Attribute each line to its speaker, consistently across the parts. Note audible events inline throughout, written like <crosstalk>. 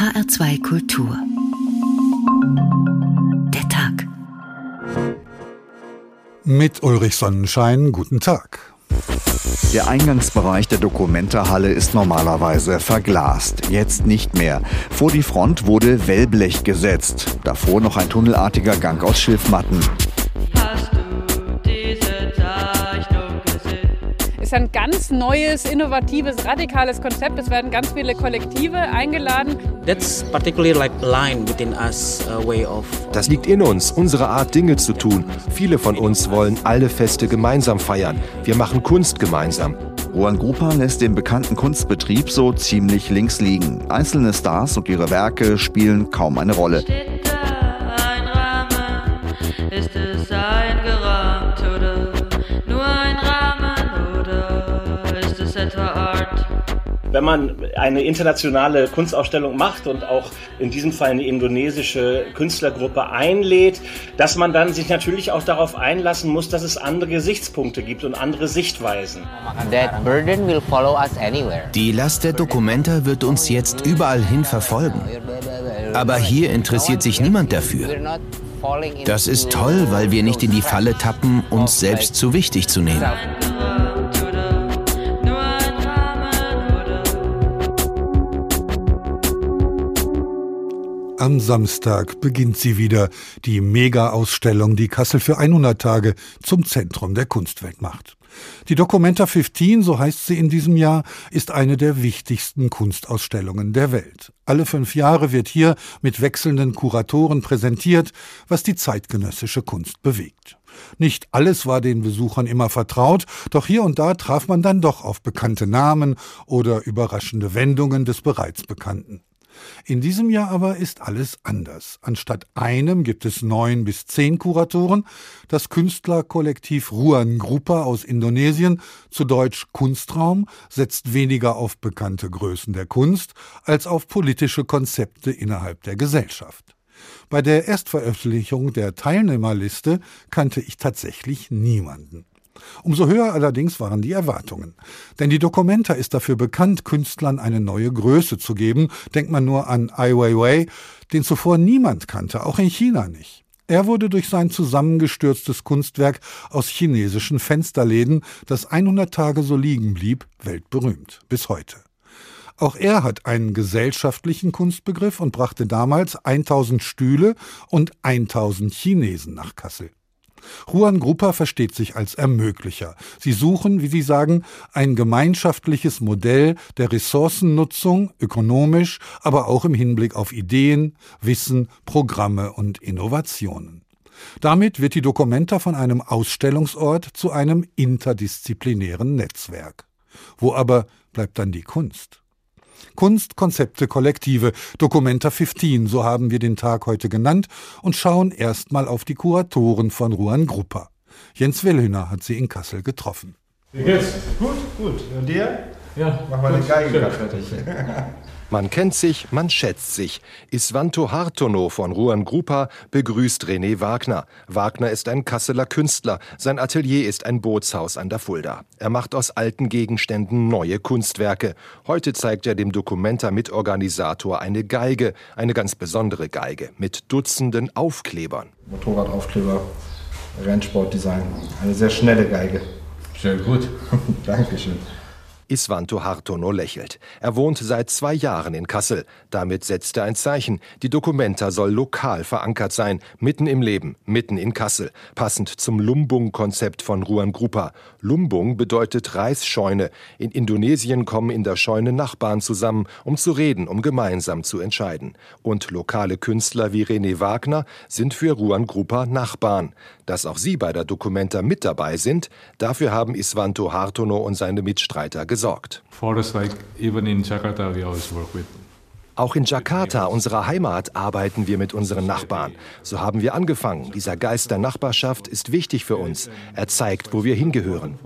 Speaker 1: HR2 Kultur. Der Tag.
Speaker 2: Mit Ulrich Sonnenschein, guten Tag.
Speaker 3: Der Eingangsbereich der Dokumentarhalle ist normalerweise verglast, jetzt nicht mehr. Vor die Front wurde Wellblech gesetzt, davor noch ein tunnelartiger Gang aus Schilfmatten.
Speaker 4: Ist ein ganz neues, innovatives, radikales Konzept. Es werden ganz viele Kollektive eingeladen.
Speaker 5: That's particularly like line within us a way of
Speaker 6: Das liegt in uns, unsere Art Dinge zu tun. Viele von uns wollen alle Feste gemeinsam feiern. Wir machen Kunst gemeinsam.
Speaker 3: Juan Grupa lässt den bekannten Kunstbetrieb so ziemlich links liegen. Einzelne Stars und ihre Werke spielen kaum eine Rolle.
Speaker 7: Steht da ein Rahmen? Ist es eingerahmt
Speaker 8: Wenn man eine internationale Kunstausstellung macht und auch in diesem Fall eine indonesische Künstlergruppe einlädt, dass man dann sich natürlich auch darauf einlassen muss, dass es andere Gesichtspunkte gibt und andere Sichtweisen.
Speaker 9: That burden will follow us anywhere.
Speaker 10: Die Last der Dokumenta wird uns jetzt überall hin verfolgen. Aber hier interessiert sich niemand dafür. Das ist toll, weil wir nicht in die Falle tappen, uns selbst zu wichtig zu nehmen.
Speaker 2: Am Samstag beginnt sie wieder, die Mega-Ausstellung, die Kassel für 100 Tage zum Zentrum der Kunstwelt macht. Die Documenta 15, so heißt sie in diesem Jahr, ist eine der wichtigsten Kunstausstellungen der Welt. Alle fünf Jahre wird hier mit wechselnden Kuratoren präsentiert, was die zeitgenössische Kunst bewegt. Nicht alles war den Besuchern immer vertraut, doch hier und da traf man dann doch auf bekannte Namen oder überraschende Wendungen des bereits Bekannten. In diesem Jahr aber ist alles anders. Anstatt einem gibt es neun bis zehn Kuratoren. Das Künstlerkollektiv Ruan Grupa aus Indonesien, zu Deutsch Kunstraum, setzt weniger auf bekannte Größen der Kunst als auf politische Konzepte innerhalb der Gesellschaft. Bei der Erstveröffentlichung der Teilnehmerliste kannte ich tatsächlich niemanden. Umso höher allerdings waren die Erwartungen. Denn die Documenta ist dafür bekannt, Künstlern eine neue Größe zu geben. Denkt man nur an Ai Weiwei, den zuvor niemand kannte, auch in China nicht. Er wurde durch sein zusammengestürztes Kunstwerk aus chinesischen Fensterläden, das 100 Tage so liegen blieb, weltberühmt. Bis heute. Auch er hat einen gesellschaftlichen Kunstbegriff und brachte damals 1000 Stühle und 1000 Chinesen nach Kassel. Juan Grupa versteht sich als Ermöglicher. Sie suchen, wie sie sagen, ein gemeinschaftliches Modell der Ressourcennutzung, ökonomisch, aber auch im Hinblick auf Ideen, Wissen, Programme und Innovationen. Damit wird die Documenta von einem Ausstellungsort zu einem interdisziplinären Netzwerk. Wo aber bleibt dann die Kunst? Kunst, Konzepte, Kollektive, Documenta 15, so haben wir den Tag heute genannt und schauen erstmal auf die Kuratoren von Ruan Gruppa. Jens Wellhüner hat sie in Kassel getroffen.
Speaker 11: Wie geht's? Gut, gut. Und dir? Ja. Mach mal den Geigen fertig.
Speaker 6: Man kennt sich, man schätzt sich. Isvanto Hartono von Ruan Grupa begrüßt René Wagner. Wagner ist ein Kasseler Künstler. Sein Atelier ist ein Bootshaus an der Fulda. Er macht aus alten Gegenständen neue Kunstwerke. Heute zeigt er dem Documenta-Mitorganisator eine Geige, eine ganz besondere Geige, mit Dutzenden Aufklebern.
Speaker 11: Motorradaufkleber, Rennsportdesign. Eine sehr schnelle Geige.
Speaker 12: Sehr gut. <laughs>
Speaker 11: Dankeschön.
Speaker 6: Isvanto Hartono lächelt. Er wohnt seit zwei Jahren in Kassel. Damit setzt er ein Zeichen. Die Documenta soll lokal verankert sein, mitten im Leben, mitten in Kassel, passend zum Lumbung-Konzept von Ruan Grupa. Lumbung bedeutet Reisscheune. In Indonesien kommen in der Scheune Nachbarn zusammen, um zu reden, um gemeinsam zu entscheiden. Und lokale Künstler wie René Wagner sind für Ruan Grupa Nachbarn. Dass auch sie bei der Documenta mit dabei sind, dafür haben Isvanto Hartono und seine Mitstreiter gesorgt. Auch in Jakarta, unserer Heimat, arbeiten wir mit unseren Nachbarn. So haben wir angefangen. Dieser Geist der Nachbarschaft ist wichtig für uns. Er zeigt, wo wir hingehören.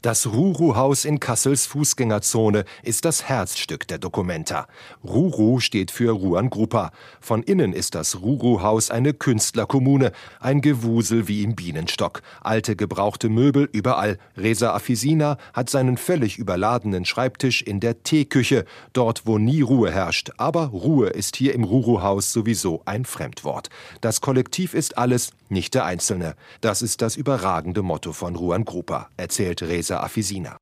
Speaker 6: Das Ruru-Haus in Kassels Fußgängerzone ist das Herzstück der Documenta. Ruru steht für Ruan Gruppa. Von innen ist das Ruru-Haus eine Künstlerkommune, ein Gewusel wie im Bienenstock. Alte gebrauchte Möbel überall. Reza Afisina hat seinen völlig überladenen Schreibtisch in der Teeküche, dort wo nie Ruhe herrscht. Aber Ruhe ist hier im Ruru-Haus sowieso ein Fremdwort. Das Kollektiv ist alles, nicht der Einzelne. Das ist das überragende Motto von Ruan Gruppa, erzählt Reza Afisina.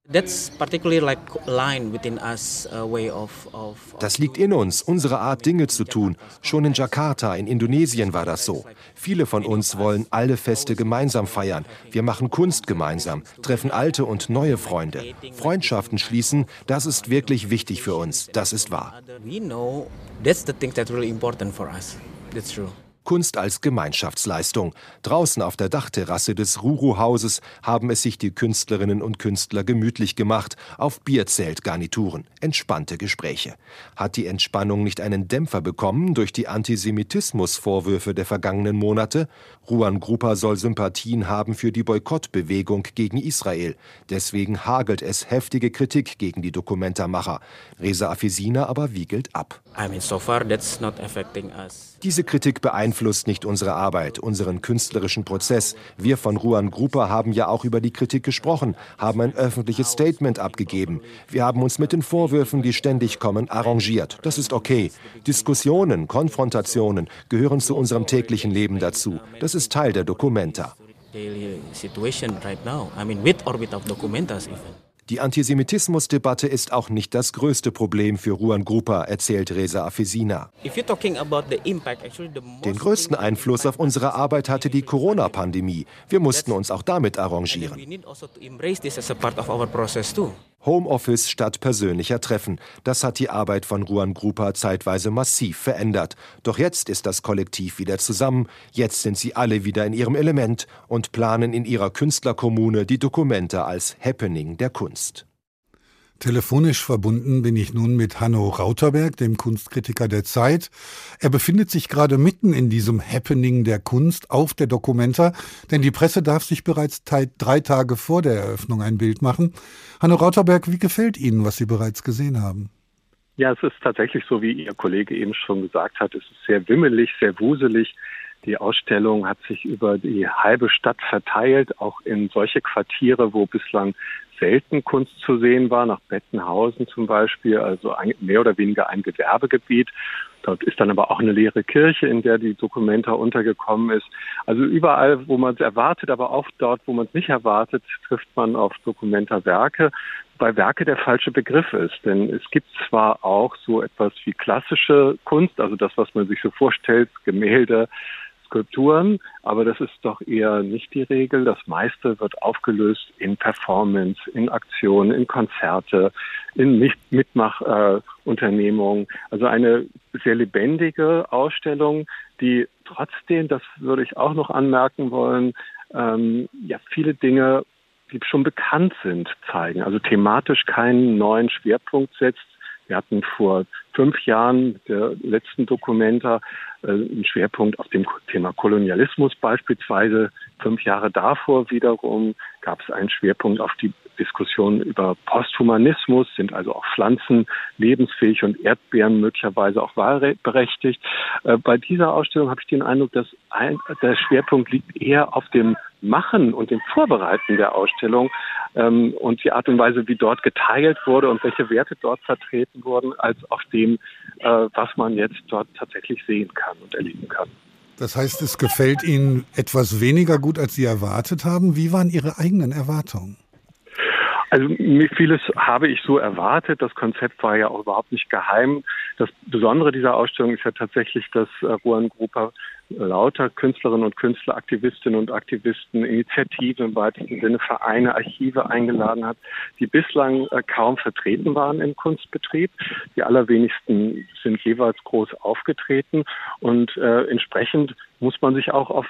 Speaker 6: Das liegt in uns, unsere Art Dinge zu tun. Schon in Jakarta, in Indonesien war das so. Viele von uns wollen alle Feste gemeinsam feiern. Wir machen Kunst gemeinsam, treffen alte und neue Freunde. Freundschaften schließen, das ist wirklich wichtig für uns. Das ist wahr. Kunst als Gemeinschaftsleistung. Draußen auf der Dachterrasse des Ruru-Hauses haben es sich die Künstlerinnen und Künstler gemütlich gemacht, auf Bierzeltgarnituren. Entspannte Gespräche. Hat die Entspannung nicht einen Dämpfer bekommen durch die Antisemitismusvorwürfe der vergangenen Monate? Ruan Gruppa soll Sympathien haben für die Boykottbewegung gegen Israel. Deswegen hagelt es heftige Kritik gegen die Dokumentarmacher. Reza Afisina aber wiegelt ab. I mean, so far that's not affecting us. Diese Kritik beeinflusst nicht unsere Arbeit, unseren künstlerischen Prozess. Wir von Ruan Gruppa haben ja auch über die Kritik gesprochen, haben ein öffentliches Statement abgegeben. Wir haben uns mit den Vorwürfen, die ständig kommen, arrangiert. Das ist okay. Diskussionen, Konfrontationen gehören zu unserem täglichen Leben dazu. Das ist Teil der Documenta. Die Antisemitismusdebatte ist auch nicht das größte Problem für Ruan Gruppa, erzählt Reza Afesina. Den größten Einfluss auf unsere Arbeit hatte die Corona-Pandemie. Wir mussten uns auch damit arrangieren. Homeoffice statt persönlicher Treffen. Das hat die Arbeit von Ruan Gruppa zeitweise massiv verändert. Doch jetzt ist das Kollektiv wieder zusammen. Jetzt sind sie alle wieder in ihrem Element und planen in ihrer Künstlerkommune die Dokumente als Happening der Kunst.
Speaker 2: Telefonisch verbunden bin ich nun mit Hanno Rauterberg, dem Kunstkritiker der Zeit. Er befindet sich gerade mitten in diesem Happening der Kunst auf der Documenta, denn die Presse darf sich bereits drei Tage vor der Eröffnung ein Bild machen. Hanno Rauterberg, wie gefällt Ihnen, was Sie bereits gesehen haben?
Speaker 13: Ja, es ist tatsächlich so, wie Ihr Kollege eben schon gesagt hat. Es ist sehr wimmelig, sehr wuselig. Die Ausstellung hat sich über die halbe Stadt verteilt, auch in solche Quartiere, wo bislang selten Kunst zu sehen war, nach Bettenhausen zum Beispiel, also ein, mehr oder weniger ein Gewerbegebiet. Dort ist dann aber auch eine leere Kirche, in der die Dokumenta untergekommen ist. Also überall, wo man es erwartet, aber auch dort, wo man es nicht erwartet, trifft man auf Dokumenta-Werke. Bei Werke der falsche Begriff ist, denn es gibt zwar auch so etwas wie klassische Kunst, also das, was man sich so vorstellt, Gemälde, Skulpturen, aber das ist doch eher nicht die Regel. Das meiste wird aufgelöst in Performance, in Aktionen, in Konzerte, in Mitmachunternehmungen. Äh, also eine sehr lebendige Ausstellung, die trotzdem, das würde ich auch noch anmerken wollen, ähm, ja viele Dinge, die schon bekannt sind, zeigen. Also thematisch keinen neuen Schwerpunkt setzt, wir hatten vor fünf Jahren der letzten Dokumenta äh, einen Schwerpunkt auf dem Thema Kolonialismus beispielsweise. Fünf Jahre davor wiederum gab es einen Schwerpunkt auf die Diskussion über Posthumanismus, sind also auch Pflanzen lebensfähig und Erdbeeren möglicherweise auch wahlberechtigt. Äh, bei dieser Ausstellung habe ich den Eindruck, dass ein, der Schwerpunkt liegt eher auf dem Machen und dem Vorbereiten der Ausstellung ähm, und die Art und Weise, wie dort geteilt wurde und welche Werte dort vertreten wurden, als auf dem, äh, was man jetzt dort tatsächlich sehen kann und erleben kann.
Speaker 2: Das heißt, es gefällt Ihnen etwas weniger gut, als Sie erwartet haben. Wie waren Ihre eigenen Erwartungen?
Speaker 13: Also vieles habe ich so erwartet. Das Konzept war ja auch überhaupt nicht geheim. Das Besondere dieser Ausstellung ist ja tatsächlich, dass äh, Ruan Grupa lauter Künstlerinnen und Künstler, Aktivistinnen und Aktivisten, Initiativen im weitesten Sinne, Vereine, Archive eingeladen hat, die bislang äh, kaum vertreten waren im Kunstbetrieb. Die allerwenigsten sind jeweils groß aufgetreten und äh, entsprechend muss man sich auch auf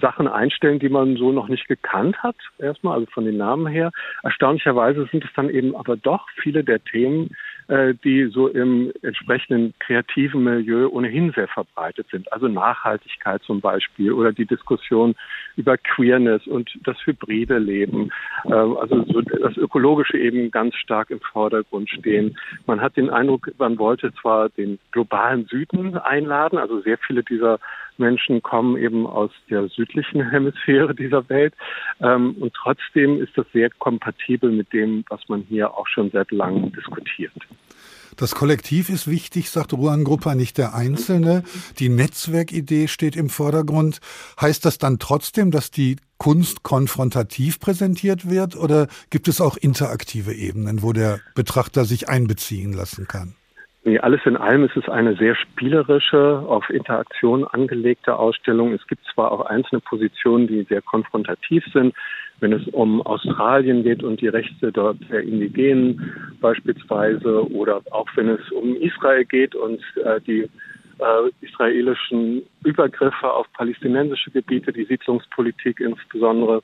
Speaker 13: Sachen einstellen, die man so noch nicht gekannt hat, erstmal, also von den Namen her. Erstaunlicherweise sind es dann eben aber doch viele der Themen, die so im entsprechenden kreativen Milieu ohnehin sehr verbreitet sind. Also Nachhaltigkeit zum Beispiel oder die Diskussion über Queerness und das hybride Leben. Äh, also so das Ökologische eben ganz stark im Vordergrund stehen. Man hat den Eindruck, man wollte zwar den globalen Süden einladen, also sehr viele dieser Menschen kommen eben aus der südlichen <laughs> Hemisphäre dieser Welt. Ähm, und trotzdem ist das sehr kompatibel mit dem, was man hier auch schon seit langem diskutiert.
Speaker 2: Das Kollektiv ist wichtig, sagt Ruan Grupper, nicht der Einzelne. Die Netzwerkidee steht im Vordergrund. Heißt das dann trotzdem, dass die Kunst konfrontativ präsentiert wird oder gibt es auch interaktive Ebenen, wo der Betrachter sich einbeziehen lassen kann?
Speaker 13: Nee, alles in allem ist es eine sehr spielerische, auf Interaktion angelegte Ausstellung. Es gibt zwar auch einzelne Positionen, die sehr konfrontativ sind, wenn es um Australien geht und die Rechte dort der Indigenen beispielsweise oder auch wenn es um Israel geht und äh, die äh, israelischen Übergriffe auf palästinensische Gebiete, die Siedlungspolitik insbesondere.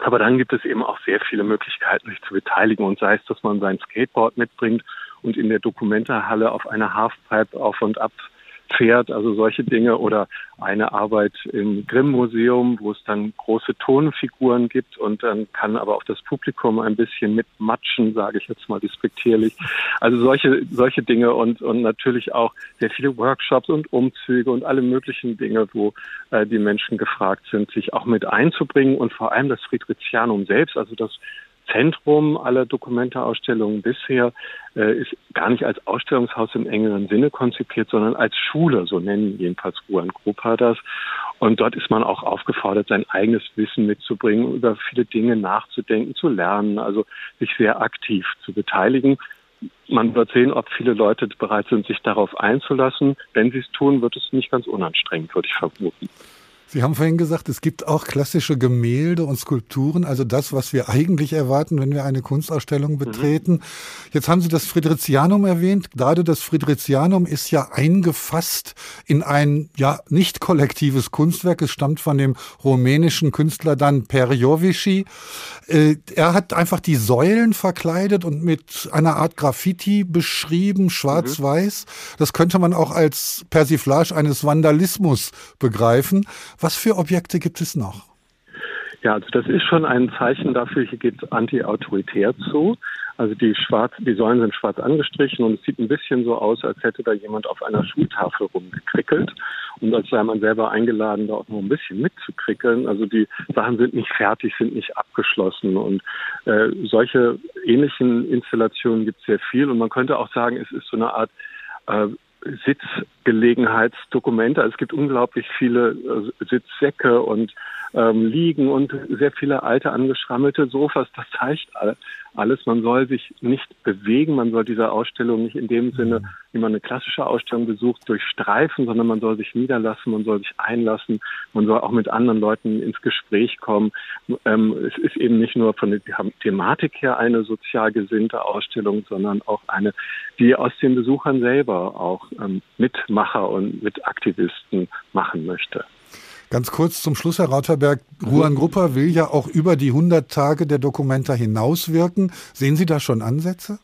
Speaker 13: Aber dann gibt es eben auch sehr viele Möglichkeiten, sich zu beteiligen und sei es, dass man sein Skateboard mitbringt und in der Dokumentarhalle auf einer Halfpipe auf und ab fährt, also solche Dinge oder eine Arbeit im Grimm-Museum, wo es dann große Tonfiguren gibt und dann kann aber auch das Publikum ein bisschen mitmatschen, sage ich jetzt mal despektierlich. Also solche solche Dinge und und natürlich auch sehr viele Workshops und Umzüge und alle möglichen Dinge, wo äh, die Menschen gefragt sind, sich auch mit einzubringen und vor allem das Friedrichianum selbst, also das Zentrum aller Dokumentarausstellungen bisher äh, ist gar nicht als Ausstellungshaus im engeren Sinne konzipiert, sondern als Schule, so nennen jedenfalls Ruan Grupa das. Und dort ist man auch aufgefordert, sein eigenes Wissen mitzubringen, über viele Dinge nachzudenken, zu lernen, also sich sehr aktiv zu beteiligen. Man wird sehen, ob viele Leute bereit sind, sich darauf einzulassen. Wenn sie es tun, wird es nicht ganz unanstrengend, würde ich vermuten.
Speaker 2: Sie haben vorhin gesagt, es gibt auch klassische Gemälde und Skulpturen, also das, was wir eigentlich erwarten, wenn wir eine Kunstausstellung mhm. betreten. Mhm. Jetzt haben Sie das Friedrichianum erwähnt. Gerade das Friedrichianum ist ja eingefasst in ein ja nicht kollektives Kunstwerk. Es stammt von dem rumänischen Künstler Dan Perjovici. Äh, er hat einfach die Säulen verkleidet und mit einer Art Graffiti beschrieben, schwarz-weiß. Mhm. Das könnte man auch als Persiflage eines Vandalismus begreifen. Was für Objekte gibt es noch?
Speaker 13: Ja, also das ist schon ein Zeichen dafür, hier geht es anti-autoritär zu. Also die schwarz, die Säulen sind schwarz angestrichen und es sieht ein bisschen so aus, als hätte da jemand auf einer Schultafel rumgekrickelt und als sei man selber eingeladen, da auch noch ein bisschen mitzukrickeln. Also die Sachen sind nicht fertig, sind nicht abgeschlossen und äh, solche ähnlichen Installationen gibt es sehr viel und man könnte auch sagen, es ist so eine Art äh, Sitzgelegenheitsdokumente. Also es gibt unglaublich viele äh, Sitzsäcke und ähm, Liegen und sehr viele alte angeschrammelte Sofas. Das zeigt alles. Man soll sich nicht bewegen. Man soll diese Ausstellung nicht in dem Sinne, wie man eine klassische Ausstellung besucht, durchstreifen, sondern man soll sich niederlassen, man soll sich einlassen, man soll auch mit anderen Leuten ins Gespräch kommen. Ähm, es ist eben nicht nur von der Thematik her eine sozial gesinnte Ausstellung, sondern auch eine, die aus den Besuchern selber auch ähm, Mitmacher und Mitaktivisten machen möchte.
Speaker 2: Ganz kurz zum Schluss, Herr Rauterberg. Ruan Grupper will ja auch über die 100 Tage der Dokumenta hinauswirken. Sehen Sie da schon Ansätze?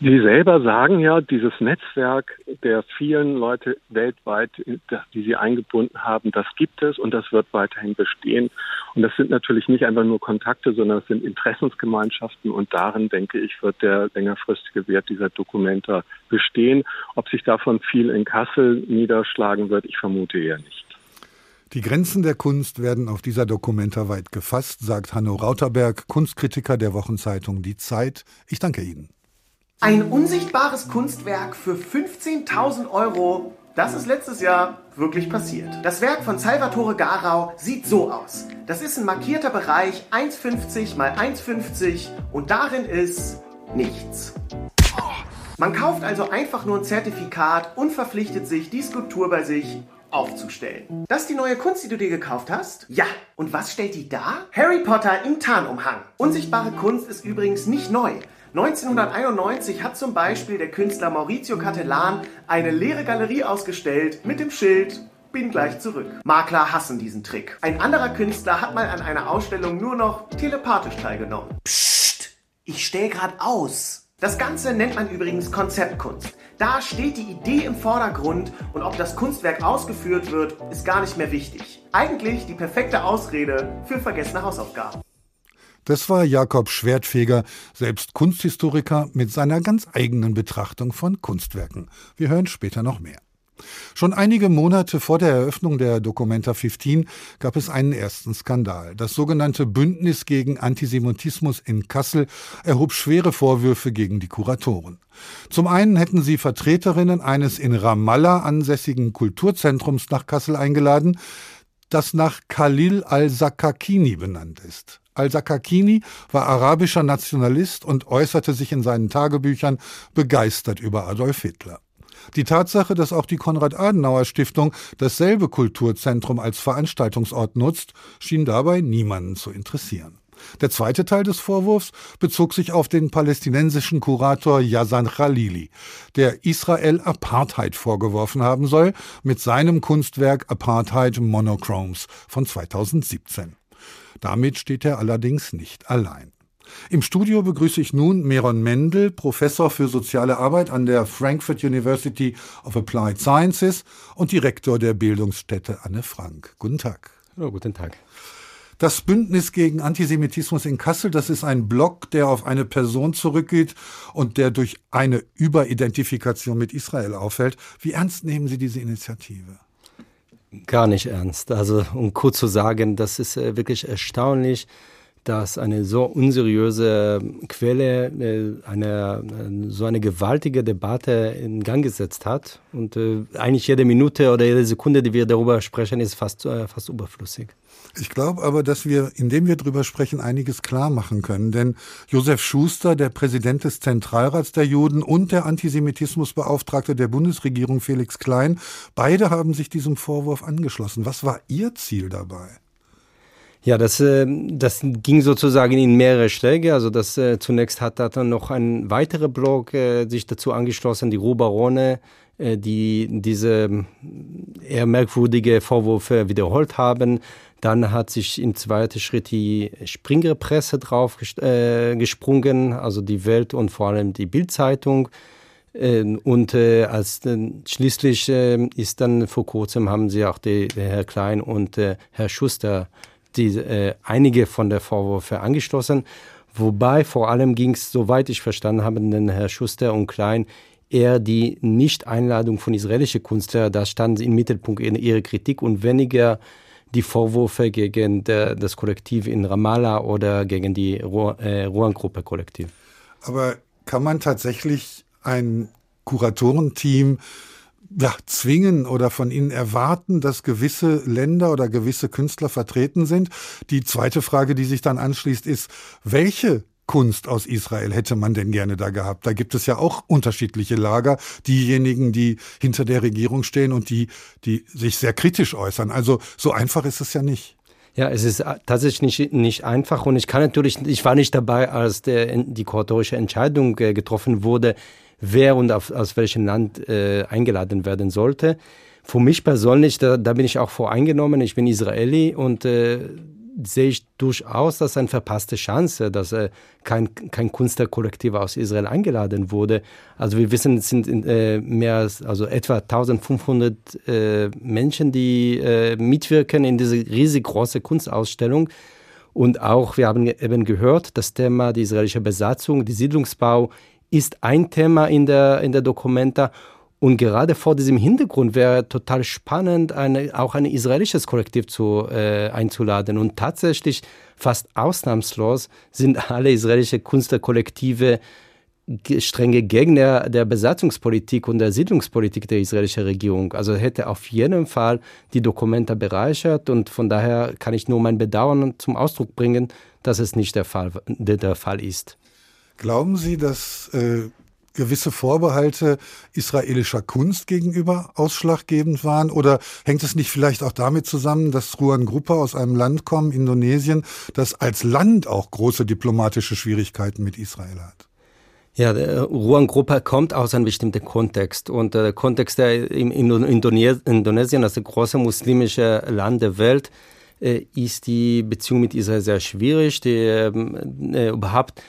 Speaker 13: Sie selber sagen ja, dieses Netzwerk der vielen Leute weltweit, die Sie eingebunden haben, das gibt es und das wird weiterhin bestehen. Und das sind natürlich nicht einfach nur Kontakte, sondern es sind Interessensgemeinschaften und darin, denke ich, wird der längerfristige Wert dieser Dokumenta bestehen. Ob sich davon viel in Kassel niederschlagen wird, ich vermute eher nicht.
Speaker 2: Die Grenzen der Kunst werden auf dieser Dokumenta weit gefasst, sagt Hanno Rauterberg, Kunstkritiker der Wochenzeitung Die Zeit. Ich danke Ihnen.
Speaker 14: Ein unsichtbares Kunstwerk für 15.000 Euro, das ist letztes Jahr wirklich passiert. Das Werk von Salvatore Garau sieht so aus. Das ist ein markierter Bereich 1,50 mal 1,50 und darin ist nichts. Man kauft also einfach nur ein Zertifikat und verpflichtet sich, die Skulptur bei sich aufzustellen. Das ist die neue Kunst, die du dir gekauft hast? Ja. Und was stellt die da? Harry Potter im Tarnumhang. Unsichtbare Kunst ist übrigens nicht neu. 1991 hat zum Beispiel der Künstler Maurizio Cattelan eine leere Galerie ausgestellt mit dem Schild bin gleich zurück. Makler hassen diesen Trick. Ein anderer Künstler hat mal an einer Ausstellung nur noch telepathisch teilgenommen. Psst, ich stell grad aus. Das Ganze nennt man übrigens Konzeptkunst. Da steht die Idee im Vordergrund und ob das Kunstwerk ausgeführt wird, ist gar nicht mehr wichtig. Eigentlich die perfekte Ausrede für vergessene Hausaufgaben.
Speaker 2: Das war Jakob Schwertfeger, selbst Kunsthistoriker mit seiner ganz eigenen Betrachtung von Kunstwerken. Wir hören später noch mehr. Schon einige Monate vor der Eröffnung der Documenta 15 gab es einen ersten Skandal. Das sogenannte Bündnis gegen Antisemitismus in Kassel erhob schwere Vorwürfe gegen die Kuratoren. Zum einen hätten sie Vertreterinnen eines in Ramallah ansässigen Kulturzentrums nach Kassel eingeladen, das nach Khalil al-Sakakini benannt ist. Al-Sakakini war arabischer Nationalist und äußerte sich in seinen Tagebüchern begeistert über Adolf Hitler. Die Tatsache, dass auch die Konrad-Adenauer-Stiftung dasselbe Kulturzentrum als Veranstaltungsort nutzt, schien dabei niemanden zu interessieren. Der zweite Teil des Vorwurfs bezog sich auf den palästinensischen Kurator Yazan Khalili, der Israel Apartheid vorgeworfen haben soll, mit seinem Kunstwerk Apartheid Monochromes von 2017. Damit steht er allerdings nicht allein. Im Studio begrüße ich nun Meron Mendel, Professor für soziale Arbeit an der Frankfurt University of Applied Sciences und Direktor der Bildungsstätte Anne Frank. Guten Tag.
Speaker 15: Oh, guten Tag.
Speaker 2: Das Bündnis gegen Antisemitismus in Kassel, das ist ein Block, der auf eine Person zurückgeht und der durch eine Überidentifikation mit Israel auffällt. Wie ernst nehmen Sie diese Initiative?
Speaker 15: Gar nicht ernst. Also um kurz zu sagen, das ist äh, wirklich erstaunlich, dass eine so unseriöse Quelle äh, eine, äh, so eine gewaltige Debatte in Gang gesetzt hat. Und äh, eigentlich jede Minute oder jede Sekunde, die wir darüber sprechen, ist fast, fast überflüssig.
Speaker 2: Ich glaube aber, dass wir, indem wir darüber sprechen, einiges klar machen können. Denn Josef Schuster, der Präsident des Zentralrats der Juden und der Antisemitismusbeauftragte der Bundesregierung Felix Klein, beide haben sich diesem Vorwurf angeschlossen. Was war Ihr Ziel dabei?
Speaker 15: Ja, das, äh, das ging sozusagen in mehrere Schläge. Also das äh, zunächst hat dann noch ein weiterer Blog äh, sich dazu angeschlossen, die Ruhrbarone, äh, die diese eher merkwürdige Vorwürfe wiederholt haben. Dann hat sich im zweiten Schritt die Springer Presse drauf äh, gesprungen, also die Welt und vor allem die Bildzeitung. Und äh, als schließlich äh, ist dann vor kurzem haben sie auch die, Herr Klein und äh, Herr Schuster die, äh, einige von der Vorwürfe angeschlossen. Wobei vor allem ging es, soweit ich verstanden habe, den Herr Schuster und Klein eher die Nicht-Einladung von israelischen Künstlern, das stand im Mittelpunkt ihrer Kritik und weniger die Vorwürfe gegen der, das Kollektiv in Ramallah oder gegen die Ruan-Gruppe Kollektiv.
Speaker 2: Aber kann man tatsächlich ein Kuratorenteam ja, zwingen oder von ihnen erwarten, dass gewisse Länder oder gewisse Künstler vertreten sind. Die zweite Frage, die sich dann anschließt, ist, welche Kunst aus Israel hätte man denn gerne da gehabt? Da gibt es ja auch unterschiedliche Lager, diejenigen, die hinter der Regierung stehen und die, die sich sehr kritisch äußern. Also so einfach ist es ja nicht.
Speaker 15: Ja, es ist tatsächlich nicht, nicht einfach und ich kann natürlich, ich war nicht dabei, als der, die kuratorische Entscheidung äh, getroffen wurde wer und auf, aus welchem Land äh, eingeladen werden sollte. Für mich persönlich, da, da bin ich auch voreingenommen, ich bin Israeli und äh, sehe ich durchaus, dass eine verpasste Chance, dass äh, kein, kein Künstlerkollektiv aus Israel eingeladen wurde. Also wir wissen, es sind äh, mehr als also etwa 1500 äh, Menschen, die äh, mitwirken in diese riesig große Kunstausstellung. Und auch, wir haben eben gehört, das Thema die israelische Besatzung, die Siedlungsbau ist ein Thema in der, in der Dokumenta. Und gerade vor diesem Hintergrund wäre total spannend, eine, auch ein israelisches Kollektiv zu, äh, einzuladen. Und tatsächlich, fast ausnahmslos, sind <laughs> alle israelischen Künstlerkollektive strenge Gegner der Besatzungspolitik und der Siedlungspolitik der israelischen Regierung. Also hätte auf jeden Fall die Dokumente bereichert und von daher kann ich nur mein Bedauern zum Ausdruck bringen, dass es nicht der Fall, der Fall ist.
Speaker 2: Glauben Sie, dass äh, gewisse Vorbehalte israelischer Kunst gegenüber ausschlaggebend waren? Oder hängt es nicht vielleicht auch damit zusammen, dass Ruan Gruppe aus einem Land kommen, Indonesien, das als Land auch große diplomatische Schwierigkeiten mit Israel hat?
Speaker 15: Ja, der Ruan-Gruppe kommt aus einem bestimmten Kontext. Und der Kontext der in Indonesien, das große muslimische Land der Welt, äh, ist die Beziehung mit Israel sehr schwierig. Die, ähm, äh, überhaupt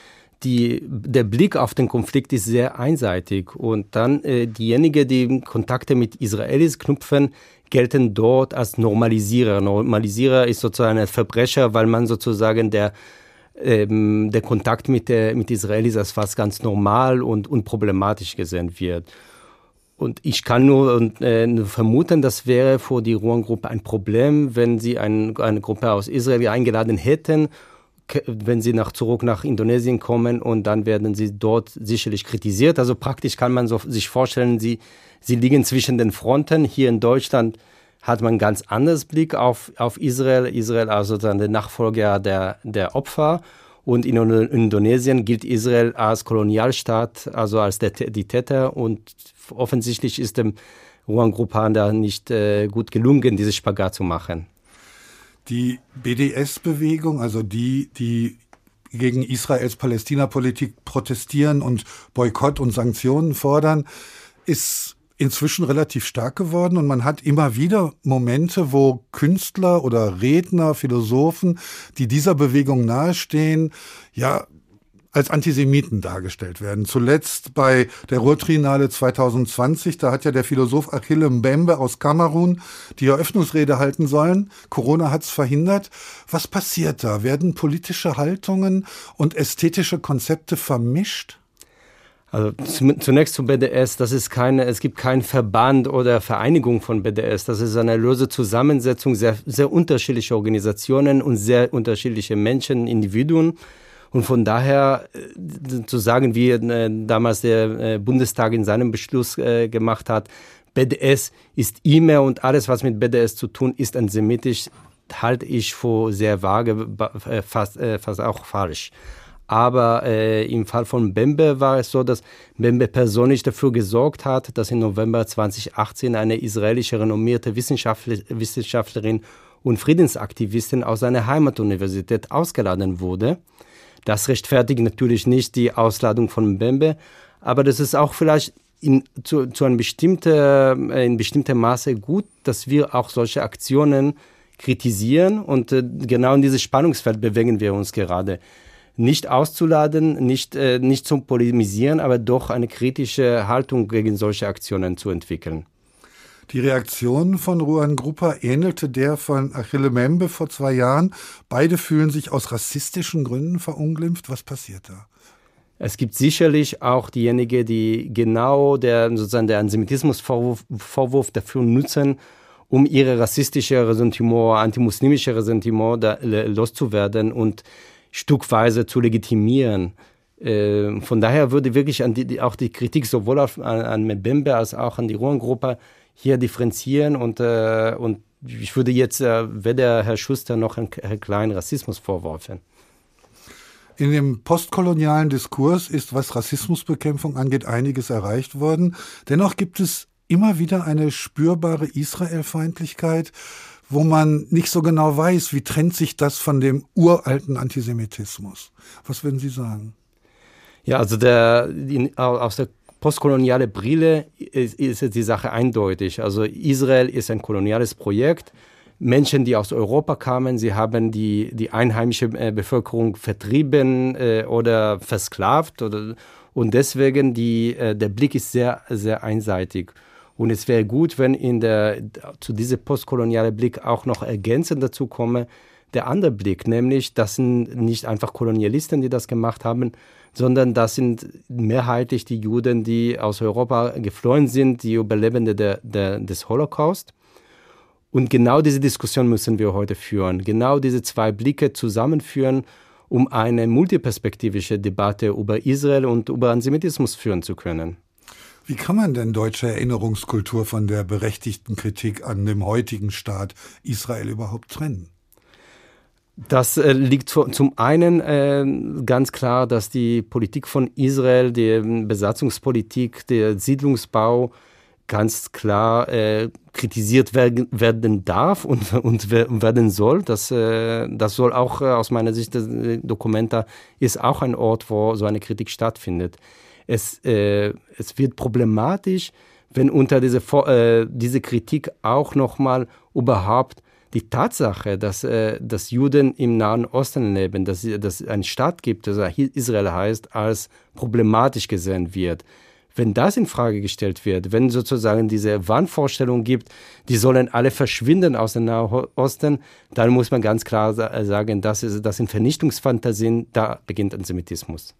Speaker 15: die, der Blick auf den Konflikt ist sehr einseitig. Und dann äh, diejenigen, die Kontakte mit Israelis knüpfen, gelten dort als Normalisierer. Normalisierer ist sozusagen ein Verbrecher, weil man sozusagen der, ähm, der Kontakt mit, der, mit Israelis als fast ganz normal und unproblematisch gesehen wird. Und ich kann nur äh, vermuten, das wäre für die Ruan-Gruppe ein Problem, wenn sie ein, eine Gruppe aus Israel eingeladen hätten wenn sie nach, zurück nach Indonesien kommen und dann werden sie dort sicherlich kritisiert. Also praktisch kann man so, sich vorstellen, sie, sie liegen zwischen den Fronten. Hier in Deutschland hat man ganz anders Blick auf, auf Israel. Israel also dann der Nachfolger der, der Opfer. Und in Indonesien gilt Israel als Kolonialstaat, also als der, die Täter. Und offensichtlich ist dem Ruan Grupan da nicht äh, gut gelungen, diese Spagat zu machen.
Speaker 2: Die BDS-Bewegung, also die, die gegen Israels Palästina-Politik protestieren und Boykott und Sanktionen fordern, ist inzwischen relativ stark geworden. Und man hat immer wieder Momente, wo Künstler oder Redner, Philosophen, die dieser Bewegung nahestehen, ja als Antisemiten dargestellt werden. Zuletzt bei der Ruhrtrinale 2020, da hat ja der Philosoph Achille Mbembe aus Kamerun die Eröffnungsrede halten sollen. Corona hat's verhindert. Was passiert da? Werden politische Haltungen und ästhetische Konzepte vermischt?
Speaker 15: Also zunächst zum BDS, das ist keine, es gibt keinen Verband oder Vereinigung von BDS. Das ist eine lose Zusammensetzung sehr, sehr unterschiedlicher Organisationen und sehr unterschiedliche Menschen, Individuen. Und von daher äh, zu sagen, wie äh, damals der äh, Bundestag in seinem Beschluss gemacht hat, BDS ist immer und alles, was mit BDS zu tun ist, antisemitisch, halte ich für sehr vage, fast, fast auch falsch. Aber äh, im Fall von Bembe war es so, dass Bembe persönlich dafür gesorgt hat, dass im November 2018 eine israelische renommierte Wissenschaftlerin und Friedensaktivistin aus seiner Heimatuniversität ausgeladen wurde. Das rechtfertigt natürlich nicht die Ausladung von Mbembe, aber das ist auch vielleicht in, zu, zu einem bestimmten, äh, in bestimmtem Maße gut, dass wir auch solche Aktionen kritisieren und äh, genau in dieses Spannungsfeld bewegen wir uns gerade. Nicht auszuladen, nicht, äh, nicht zum Polemisieren, aber doch eine kritische Haltung gegen solche Aktionen zu entwickeln.
Speaker 2: Die Reaktion von Ruan Gruppa ähnelte der von Achille Membe vor zwei Jahren. Beide fühlen sich aus rassistischen Gründen verunglimpft. Was passiert da?
Speaker 15: Es gibt sicherlich auch diejenigen, die genau der, sozusagen der Antisemitismusvorwurf Vorwurf dafür nutzen, um ihre rassistische Ressentiment, antimuslimische Ressentiment da, loszuwerden und stückweise zu legitimieren. Äh, von daher würde wirklich die, auch die Kritik sowohl auf, an, an Mbembe als auch an die Ruhrengruppe hier differenzieren und, äh, und ich würde jetzt äh, weder Herr Schuster noch Herrn, Klein Rassismus vorwerfen.
Speaker 2: In dem postkolonialen Diskurs ist, was Rassismusbekämpfung angeht, einiges erreicht worden. Dennoch gibt es immer wieder eine spürbare Israelfeindlichkeit, wo man nicht so genau weiß, wie trennt sich das von dem uralten Antisemitismus. Was würden Sie sagen?
Speaker 15: Ja, also der, in, aus der postkoloniale Brille ist, ist die Sache eindeutig. Also Israel ist ein koloniales Projekt. Menschen, die aus Europa kamen, sie haben die, die einheimische äh, Bevölkerung vertrieben äh, oder versklavt. Oder, und deswegen die, äh, der Blick ist sehr, sehr einseitig. Und es wäre gut, wenn in der, zu diesem postkolonialen Blick auch noch ergänzend dazu komme, der andere Blick, nämlich das sind nicht einfach Kolonialisten, die das gemacht haben, sondern das sind mehrheitlich die Juden, die aus Europa geflohen sind, die Überlebende der, der, des Holocaust. Und genau diese Diskussion müssen wir heute führen. Genau diese zwei Blicke zusammenführen, um eine multiperspektivische Debatte über Israel und über Antisemitismus führen zu können.
Speaker 2: Wie kann man denn deutsche Erinnerungskultur von der berechtigten Kritik an dem heutigen Staat Israel überhaupt trennen?
Speaker 15: Das äh, liegt zu, zum einen äh, ganz klar, dass die Politik von Israel, die Besatzungspolitik, der Siedlungsbau ganz klar äh, kritisiert werden, darf und, werden soll. Das, das soll auch aus meiner Sicht, das Dokumenta ist auch ein Ort, wo so eine Kritik stattfindet. Es, es wird problematisch, wenn unter diese, diese Kritik auch nochmal überhaupt Die Tatsache, dass, äh, dass Juden im Nahen Osten leben, dass, es einen Staat gibt, der Israel heißt, als problematisch gesehen wird. Wenn das in Frage gestellt wird, wenn sozusagen diese Wahnvorstellung gibt, die sollen alle verschwinden aus dem Nahen Osten, dann muss man ganz klar sagen, das, ist, das sind Vernichtungsfantasien, da beginnt Antisemitismus.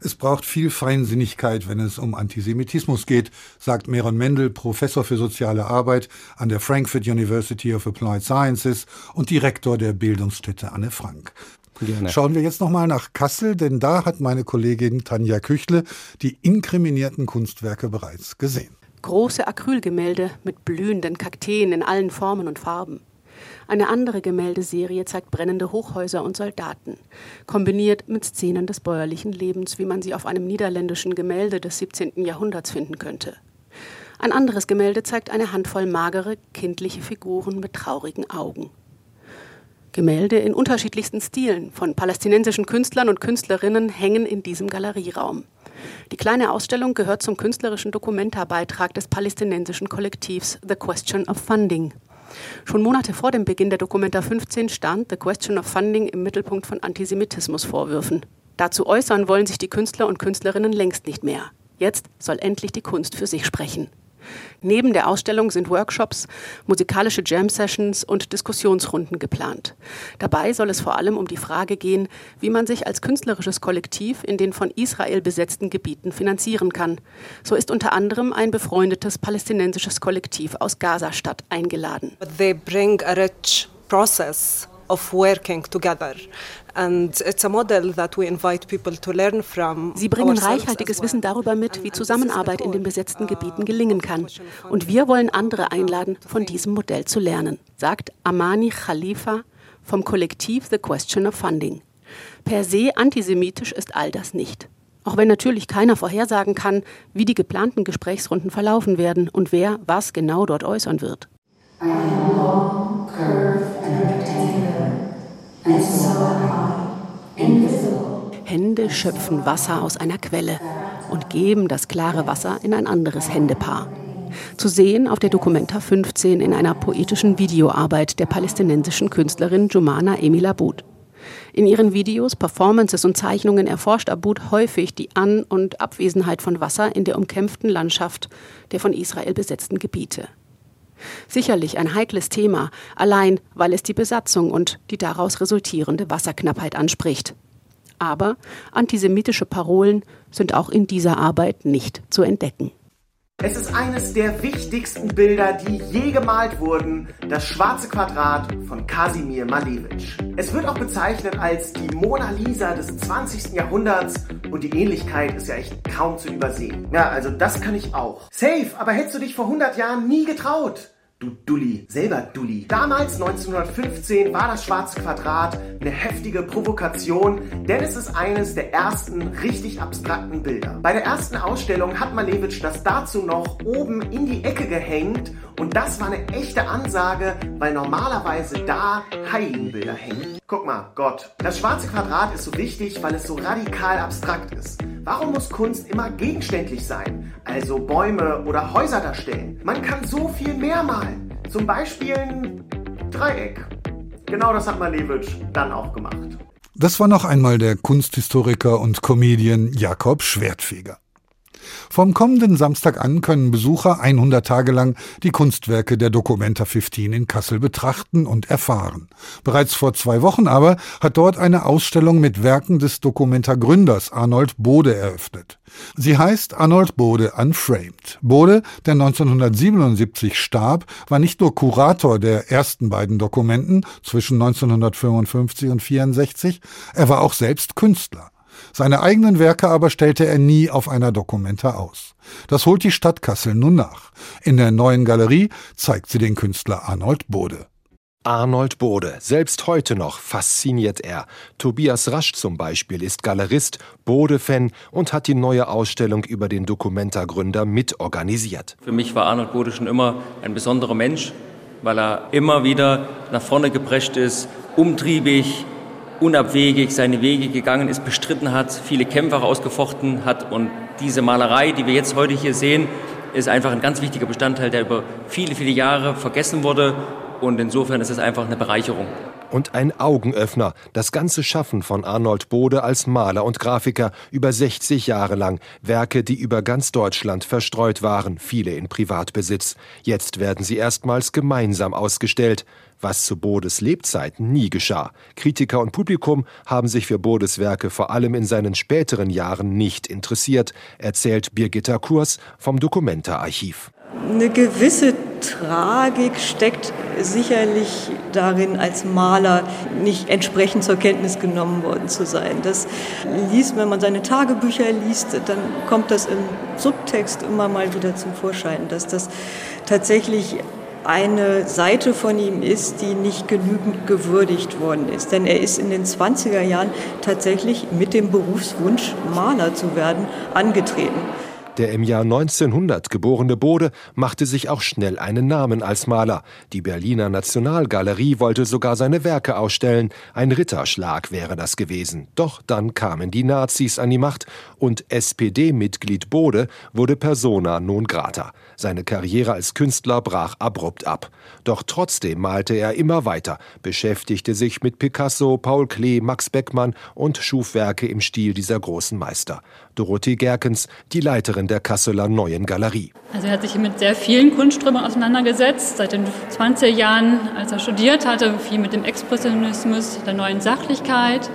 Speaker 2: Es braucht viel Feinsinnigkeit, wenn es um Antisemitismus geht, sagt Meron Mendel, Professor für soziale Arbeit an der Frankfurt University of Applied Sciences und Direktor der Bildungsstätte Anne Frank. Gerne. Schauen wir jetzt nochmal nach Kassel, denn da hat meine Kollegin Tanja Küchle die inkriminierten Kunstwerke bereits gesehen.
Speaker 16: Große Acrylgemälde mit blühenden Kakteen in allen Formen und Farben. Eine andere Gemäldeserie zeigt brennende Hochhäuser und Soldaten, kombiniert mit Szenen des bäuerlichen Lebens, wie man sie auf einem niederländischen Gemälde des 17. Jahrhunderts finden könnte. Ein anderes Gemälde zeigt eine Handvoll magere, kindliche Figuren mit traurigen Augen. Gemälde in unterschiedlichsten Stilen von palästinensischen Künstlern und Künstlerinnen hängen in diesem Galerieraum. Die kleine Ausstellung gehört zum künstlerischen Dokumentarbeitrag des palästinensischen Kollektivs The Question of Funding. Schon Monate vor dem Beginn der Dokumenta 15 stand The Question of Funding im Mittelpunkt von Antisemitismusvorwürfen. Dazu äußern wollen sich die Künstler und Künstlerinnen längst nicht mehr. Jetzt soll endlich die Kunst für sich sprechen. Neben der Ausstellung sind Workshops, musikalische Jam-Sessions und Diskussionsrunden geplant. Dabei soll es vor allem um die Frage gehen, wie man sich als künstlerisches Kollektiv in den von Israel besetzten Gebieten finanzieren kann. So ist unter anderem ein befreundetes palästinensisches Kollektiv aus Gaza-Stadt eingeladen.
Speaker 17: They bring a rich process.
Speaker 16: Sie bringen reichhaltiges Wissen darüber mit, wie Zusammenarbeit in den besetzten Gebieten gelingen kann. Und wir wollen andere einladen, von diesem Modell zu lernen, sagt Amani Khalifa vom Kollektiv The Question of Funding. Per se antisemitisch ist all das nicht. Auch wenn natürlich keiner vorhersagen kann, wie die geplanten Gesprächsrunden verlaufen werden und wer was genau dort äußern wird. I am long, curved and rectangular. Hände schöpfen Wasser aus einer Quelle und geben das klare Wasser in ein anderes Händepaar. Zu sehen auf der Dokumenta 15 in einer poetischen Videoarbeit der palästinensischen Künstlerin Jumana Emil Abud. In ihren Videos, Performances und Zeichnungen erforscht Abud häufig die An- und Abwesenheit von Wasser in der umkämpften Landschaft der von Israel besetzten Gebiete. Sicherlich ein heikles Thema, allein weil es die Besatzung und die daraus resultierende Wasserknappheit anspricht. Aber antisemitische Parolen sind auch in dieser Arbeit nicht zu entdecken.
Speaker 14: Es ist eines der wichtigsten Bilder, die je gemalt wurden, das schwarze Quadrat von Kasimir Malevich. Es wird auch bezeichnet als die Mona Lisa des 20. Jahrhunderts und die Ähnlichkeit ist ja echt kaum zu übersehen. Ja, also das kann ich auch. Safe, aber hättest du dich vor 100 Jahren nie getraut? Du Dulli, selber Dulli. Damals, 1915, war das Schwarze Quadrat eine heftige Provokation, denn es ist eines der ersten richtig abstrakten Bilder. Bei der ersten Ausstellung hat Malevich das dazu noch oben in die Ecke gehängt und das war eine echte Ansage, weil normalerweise da Heiligenbilder hängen. Guck mal, Gott. Das Schwarze Quadrat ist so wichtig, weil es so radikal abstrakt ist. Warum muss Kunst immer gegenständlich sein? Also Bäume oder Häuser darstellen? Man kann so viel mehr malen. Zum Beispiel ein Dreieck. Genau das hat Malevich dann auch gemacht.
Speaker 2: Das war noch einmal der Kunsthistoriker und Comedian Jakob Schwertfeger. Vom kommenden Samstag an können Besucher 100 Tage lang die Kunstwerke der Documenta 15 in Kassel betrachten und erfahren. Bereits vor zwei Wochen aber hat dort eine Ausstellung mit Werken des Documenta-Gründers Arnold Bode eröffnet. Sie heißt Arnold Bode Unframed. Bode, der 1977 starb, war nicht nur Kurator der ersten beiden Dokumenten zwischen 1955 und 64, er war auch selbst Künstler. Seine eigenen Werke aber stellte er nie auf einer Dokumenta aus. Das holt die Stadt Kassel nun nach. In der neuen Galerie zeigt sie den Künstler Arnold Bode.
Speaker 6: Arnold Bode, selbst heute noch fasziniert er. Tobias Rasch zum Beispiel ist Galerist, Bode-Fan und hat die neue Ausstellung über den Dokumenta-Gründer mitorganisiert.
Speaker 18: Für mich war Arnold Bode schon immer ein besonderer Mensch, weil er immer wieder nach vorne geprescht ist, umtriebig, unabwegig seine Wege gegangen ist, bestritten hat, viele Kämpfe ausgefochten hat. Und diese Malerei, die wir jetzt heute hier sehen, ist einfach ein ganz wichtiger Bestandteil, der über viele, viele Jahre vergessen wurde Und insofern ist es einfach eine Bereicherung.
Speaker 6: Und ein Augenöffner, das ganze Schaffen von Arnold Bode als Maler und Grafiker über 60 Jahre lang. Werke, die über ganz Deutschland verstreut waren, viele in Privatbesitz. Jetzt werden sie erstmals gemeinsam ausgestellt was zu Bodes Lebzeiten nie geschah. Kritiker und Publikum haben sich für Bodes Werke vor allem in seinen späteren Jahren nicht interessiert, erzählt Birgitta Kurs vom Documenta-Archiv.
Speaker 19: Eine gewisse Tragik steckt sicherlich darin, als Maler nicht entsprechend zur Kenntnis genommen worden zu sein. Das liest, wenn man seine Tagebücher liest, dann kommt das im Subtext immer mal wieder zum Vorschein, dass das tatsächlich eine Seite von ihm ist, die nicht genügend gewürdigt worden ist. Denn er ist in den 20er Jahren tatsächlich mit dem Berufswunsch, Maler zu werden, angetreten.
Speaker 6: Der im Jahr 1900 geborene Bode machte sich auch schnell einen Namen als Maler. Die Berliner Nationalgalerie wollte sogar seine Werke ausstellen. Ein Ritterschlag wäre das gewesen. Doch dann kamen die Nazis an die Macht und SPD-Mitglied Bode wurde persona non grata. Seine Karriere als Künstler brach abrupt ab. Doch trotzdem malte er immer weiter, beschäftigte sich mit Picasso, Paul Klee, Max Beckmann und schuf Werke im Stil dieser großen Meister. Dorothee Gerkens, die Leiterin der Kasseler Neuen Galerie.
Speaker 20: Also er hat sich mit sehr vielen Kunstströmen auseinandergesetzt. Seit den 20er Jahren, als er studiert hatte, viel mit dem Expressionismus, der neuen Sachlichkeit.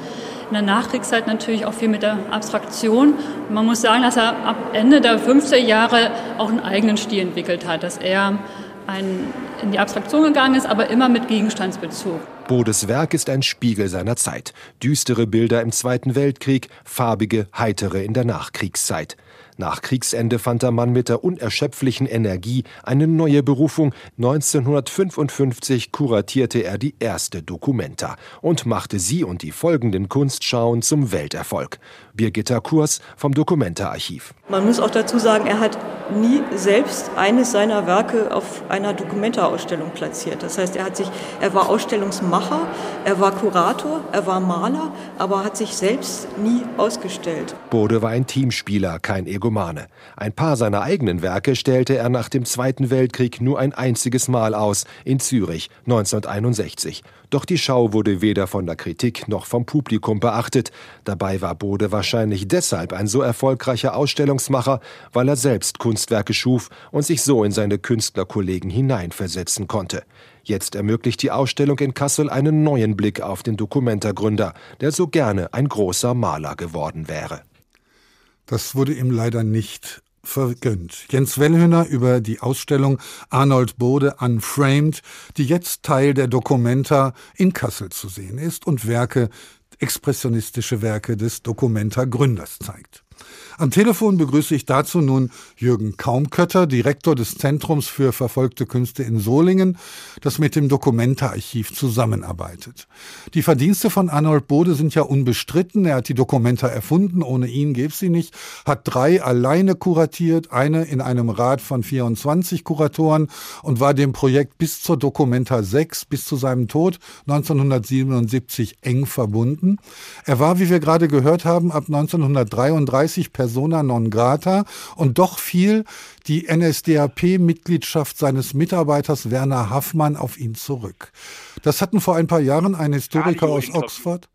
Speaker 20: In der Nachkriegszeit natürlich auch viel mit der Abstraktion. Und man muss sagen, dass er ab Ende der 50er Jahre auch einen eigenen Stil entwickelt hat, dass er ein, in die Abstraktion gegangen ist, aber immer mit Gegenstandsbezug.
Speaker 6: Bodes Werk ist ein Spiegel seiner Zeit. Düstere Bilder im Zweiten Weltkrieg, farbige, heitere in der Nachkriegszeit. Nach Kriegsende fand der Mann mit der unerschöpflichen Energie eine neue Berufung. 1955 kuratierte er die erste Documenta und machte sie und die folgenden Kunstschauen zum Welterfolg. Birgitta Kurs vom Documenta-Archiv.
Speaker 19: Man muss auch dazu sagen, er hat nie selbst eines seiner Werke auf einer Documenta-Ausstellung platziert. Das heißt, er hat sich, er war Ausstellungsmacher, er war Kurator, er war Maler, aber hat sich selbst nie ausgestellt.
Speaker 6: Bode war ein Teamspieler, kein Ego Egomane. Ein paar seiner eigenen Werke stellte er nach dem Zweiten Weltkrieg nur ein einziges Mal aus, in Zürich 1961. Doch die Schau wurde weder von der Kritik noch vom Publikum beachtet. Dabei war Bode wahrscheinlich deshalb ein so erfolgreicher Ausstellungsmacher, weil er selbst Kunstwerke schuf und sich so in seine Künstlerkollegen hineinversetzen konnte. Jetzt ermöglicht die Ausstellung in Kassel einen neuen Blick auf den Dokumenta-Gründer, der so gerne ein großer Maler geworden wäre.
Speaker 2: Das wurde ihm leider nicht vergönnt. Jens Wellhöhner über die Ausstellung Arnold Bode Unframed, die jetzt Teil der Documenta in Kassel zu sehen ist und Werke, expressionistische Werke des Documenta Gründers zeigt. Am Telefon begrüße ich dazu nun Jürgen Kaumkötter, Direktor des Zentrums für verfolgte Künste in Solingen, das mit dem Dokumenta-Archiv zusammenarbeitet. Die Verdienste von Arnold Bode sind ja unbestritten. Er hat die Dokumenta erfunden, ohne ihn gäbe sie nicht, hat drei alleine kuratiert, eine in einem Rat von 24 Kuratoren und war dem Projekt bis zur Dokumenta 6, bis zu seinem Tod 1977 eng verbunden. Er war, wie wir gerade gehört haben, ab 1933 persona non grata und doch fiel die NSDAP-Mitgliedschaft seines Mitarbeiters Werner Haffmann auf ihn zurück. Das hatten vor ein paar Jahren ein Historiker aus Oxford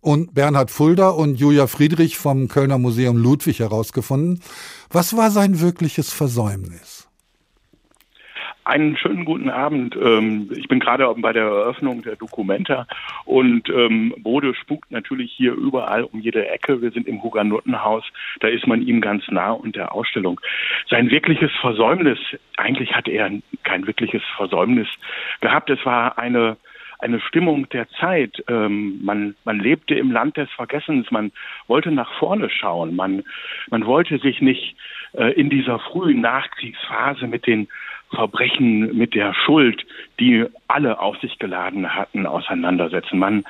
Speaker 2: und Bernhard Fulda und Julia Friedrich vom Kölner Museum Ludwig herausgefunden. Was war sein wirkliches Versäumnis?
Speaker 21: Einen schönen guten Abend. Ähm, ich bin gerade bei der Eröffnung der Dokumenta und ähm, Bode spukt natürlich hier überall um jede Ecke. Wir sind im Huganottenhaus, da ist man ihm ganz nah und der Ausstellung. Sein wirkliches Versäumnis, eigentlich hatte er kein wirkliches Versäumnis gehabt. Es war eine eine Stimmung der Zeit. Ähm, man, man lebte im Land des Vergessens. Man wollte nach vorne schauen. Man, man wollte sich nicht äh, in dieser frühen Nachkriegsphase mit den Verbrechen mit der Schuld, die alle auf sich geladen hatten, auseinandersetzen. Man,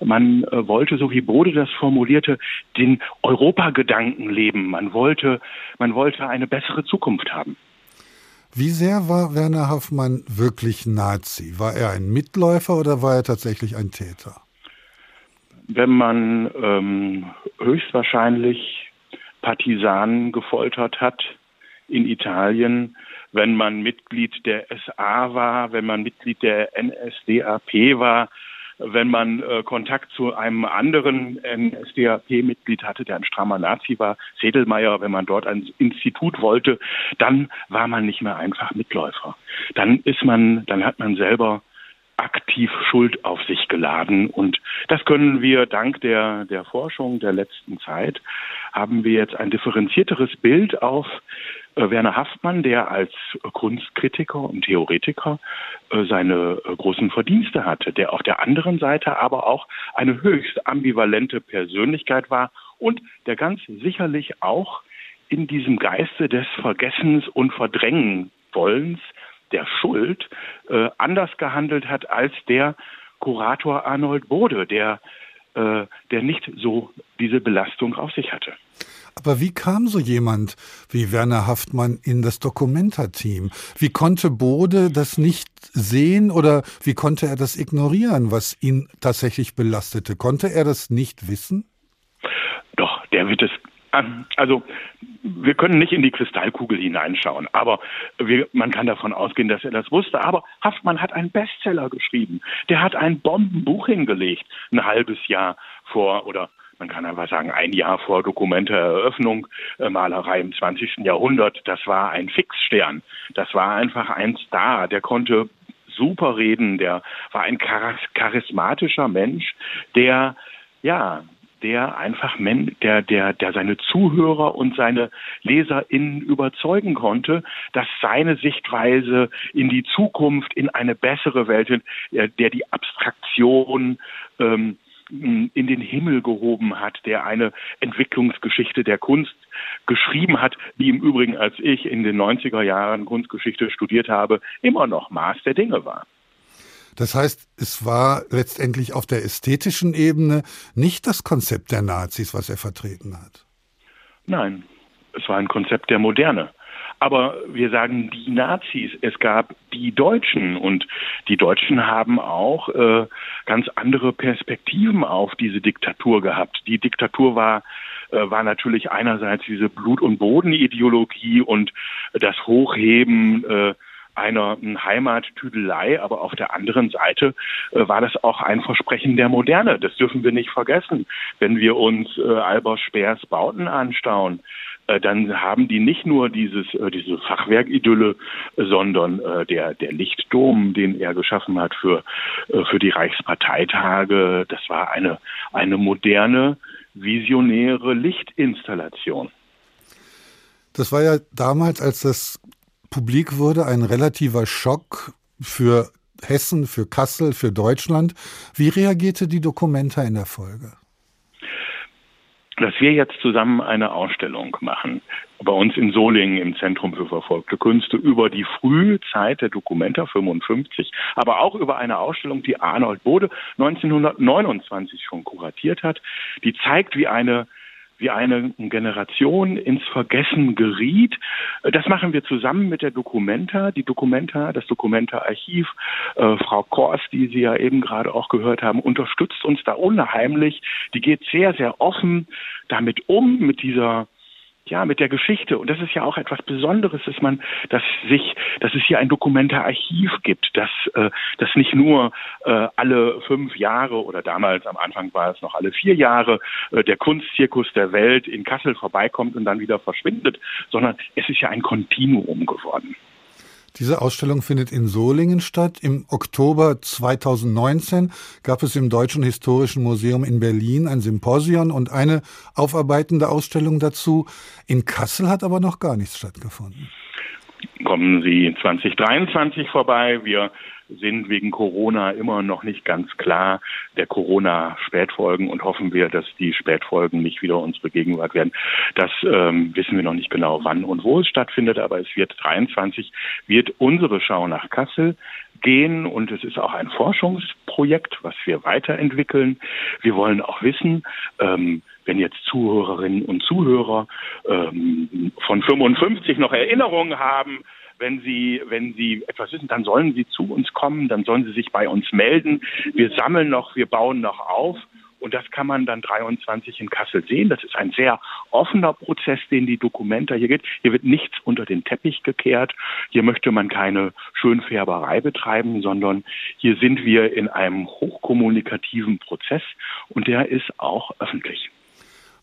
Speaker 21: man äh, wollte, so wie Bode das formulierte, den Europagedanken leben. Man wollte, man wollte eine bessere Zukunft haben.
Speaker 2: Wie sehr war Werner Hoffmann wirklich Nazi? War er ein Mitläufer oder war er tatsächlich ein Täter?
Speaker 21: Wenn man ähm, höchstwahrscheinlich Partisanen gefoltert hat in Italien, wenn man Mitglied der SA war, wenn man Mitglied der NSDAP war, wenn man äh, Kontakt zu einem anderen NSDAP-Mitglied hatte, der ein strammer Nazi war, Sedelmeier, wenn man dort ans Institut wollte, dann war man nicht mehr einfach Mitläufer. Dann ist man, dann hat man selber aktiv Schuld auf sich geladen. Und das können wir dank der, der Forschung der letzten Zeit, haben wir jetzt ein differenzierteres Bild auf Werner Haftmann, der als Kunstkritiker und Theoretiker äh, seine äh, großen Verdienste hatte, der auf der anderen Seite aber auch eine höchst ambivalente Persönlichkeit war und der ganz sicherlich auch in diesem Geiste des Vergessens und Verdrängenwollens der Schuld äh, anders gehandelt hat als der Kurator Arnold Bode, der, äh, der nicht so diese Belastung auf sich hatte.
Speaker 2: Aber wie kam so jemand wie Werner Haftmann in das Dokumenta-Team? Wie konnte Bode das nicht sehen oder wie konnte er das ignorieren, was ihn tatsächlich belastete? Konnte er das nicht wissen?
Speaker 21: Doch, der wird es also wir können nicht in die Kristallkugel hineinschauen, aber wir, man kann davon ausgehen, dass er das wusste. Aber Haftmann hat einen Bestseller geschrieben. Der hat ein Bombenbuch hingelegt, ein halbes Jahr vor oder man kann einfach sagen, ein Jahr vor Dokumenteeröffnung, äh, Malerei im 20. Jahrhundert, das war ein Fixstern. Das war einfach ein Star, der konnte super reden, der war ein charismatischer Mensch, der ja, der einfach der, der, der seine Zuhörer und seine LeserInnen überzeugen konnte, dass seine Sichtweise in die Zukunft, in eine bessere Welt, äh, der die Abstraktion ähm, in den Himmel gehoben hat, der eine Entwicklungsgeschichte der Kunst geschrieben hat, die im Übrigen, als ich in den 90er Jahren Kunstgeschichte studiert habe, immer noch Maß der Dinge war.
Speaker 2: Das heißt, es war letztendlich auf der ästhetischen Ebene nicht das Konzept der Nazis, was er vertreten hat.
Speaker 21: Nein, es war ein Konzept der Moderne. Aber wir sagen die Nazis, es gab die Deutschen und die Deutschen haben auch äh, ganz andere Perspektiven auf diese Diktatur gehabt. Die Diktatur war äh, war natürlich einerseits diese Blut- und Bodenideologie und das Hochheben äh, einer Heimattüdelei, aber auf der anderen Seite äh, war das auch ein Versprechen der Moderne. Das dürfen wir nicht vergessen. Wenn wir uns äh, Albert Speers Bauten anschauen, dann haben die nicht nur dieses, äh, diese Fachwerkidylle, sondern äh, der, der Lichtdom, den er geschaffen hat für, für die Reichsparteitage, das war eine, eine moderne, visionäre Lichtinstallation.
Speaker 2: Das war ja damals, als das publik wurde, ein relativer Schock für Hessen, für Kassel, für Deutschland. Wie reagierte die Dokumenta in der Folge?
Speaker 21: Dass wir jetzt zusammen eine Ausstellung machen, bei uns in Solingen im Zentrum für verfolgte Künste, über die frühe Zeit der Dokumenta 55, aber auch über eine Ausstellung, die Arnold Bode 1929 schon kuratiert hat, die zeigt, wie eine wie eine Generation ins Vergessen geriet. Das machen wir zusammen mit der Documenta, die Documenta, das Documenta-Archiv. Äh, Frau Kors, die Sie ja eben gerade auch gehört haben, unterstützt uns da unheimlich. Die geht sehr, sehr offen damit um, mit dieser ja, mit der Geschichte. Und das ist ja auch etwas Besonderes, dass man, dass sich, dass es hier ein Dokumentararchiv gibt, dass, äh, dass nicht nur äh, alle fünf Jahre oder damals am Anfang war es noch alle vier Jahre äh, der Kunstzirkus der Welt in Kassel vorbeikommt und dann wieder verschwindet, sondern es ist ja ein Kontinuum geworden.
Speaker 2: Diese Ausstellung findet in Solingen statt. Im Oktober 2019 gab es im Deutschen Historischen Museum in Berlin ein Symposion und eine aufarbeitende Ausstellung dazu. In Kassel hat aber noch gar nichts stattgefunden.
Speaker 21: Kommen Sie 2023 vorbei. Wir sind wegen Corona immer noch nicht ganz klar der Corona-Spätfolgen und hoffen wir, dass die Spätfolgen nicht wieder unsere Gegenwart werden. Das ähm, wissen wir noch nicht genau, wann und wo es stattfindet, aber es wird 23 wird unsere Schau nach Kassel gehen und es ist auch ein Forschungsprojekt, was wir weiterentwickeln. Wir wollen auch wissen, ähm, wenn jetzt Zuhörerinnen und Zuhörer ähm, von 55 noch Erinnerungen haben, wenn Sie, wenn Sie etwas wissen, dann sollen Sie zu uns kommen, dann sollen Sie sich bei uns melden. Wir sammeln noch, wir bauen noch auf Und das kann man dann 23 in Kassel sehen. Das ist ein sehr offener Prozess, den die Dokumenta hier geht. Hier wird nichts unter den Teppich gekehrt. Hier möchte man keine Schönfärberei betreiben, sondern hier sind wir in einem hochkommunikativen Prozess und der ist auch öffentlich.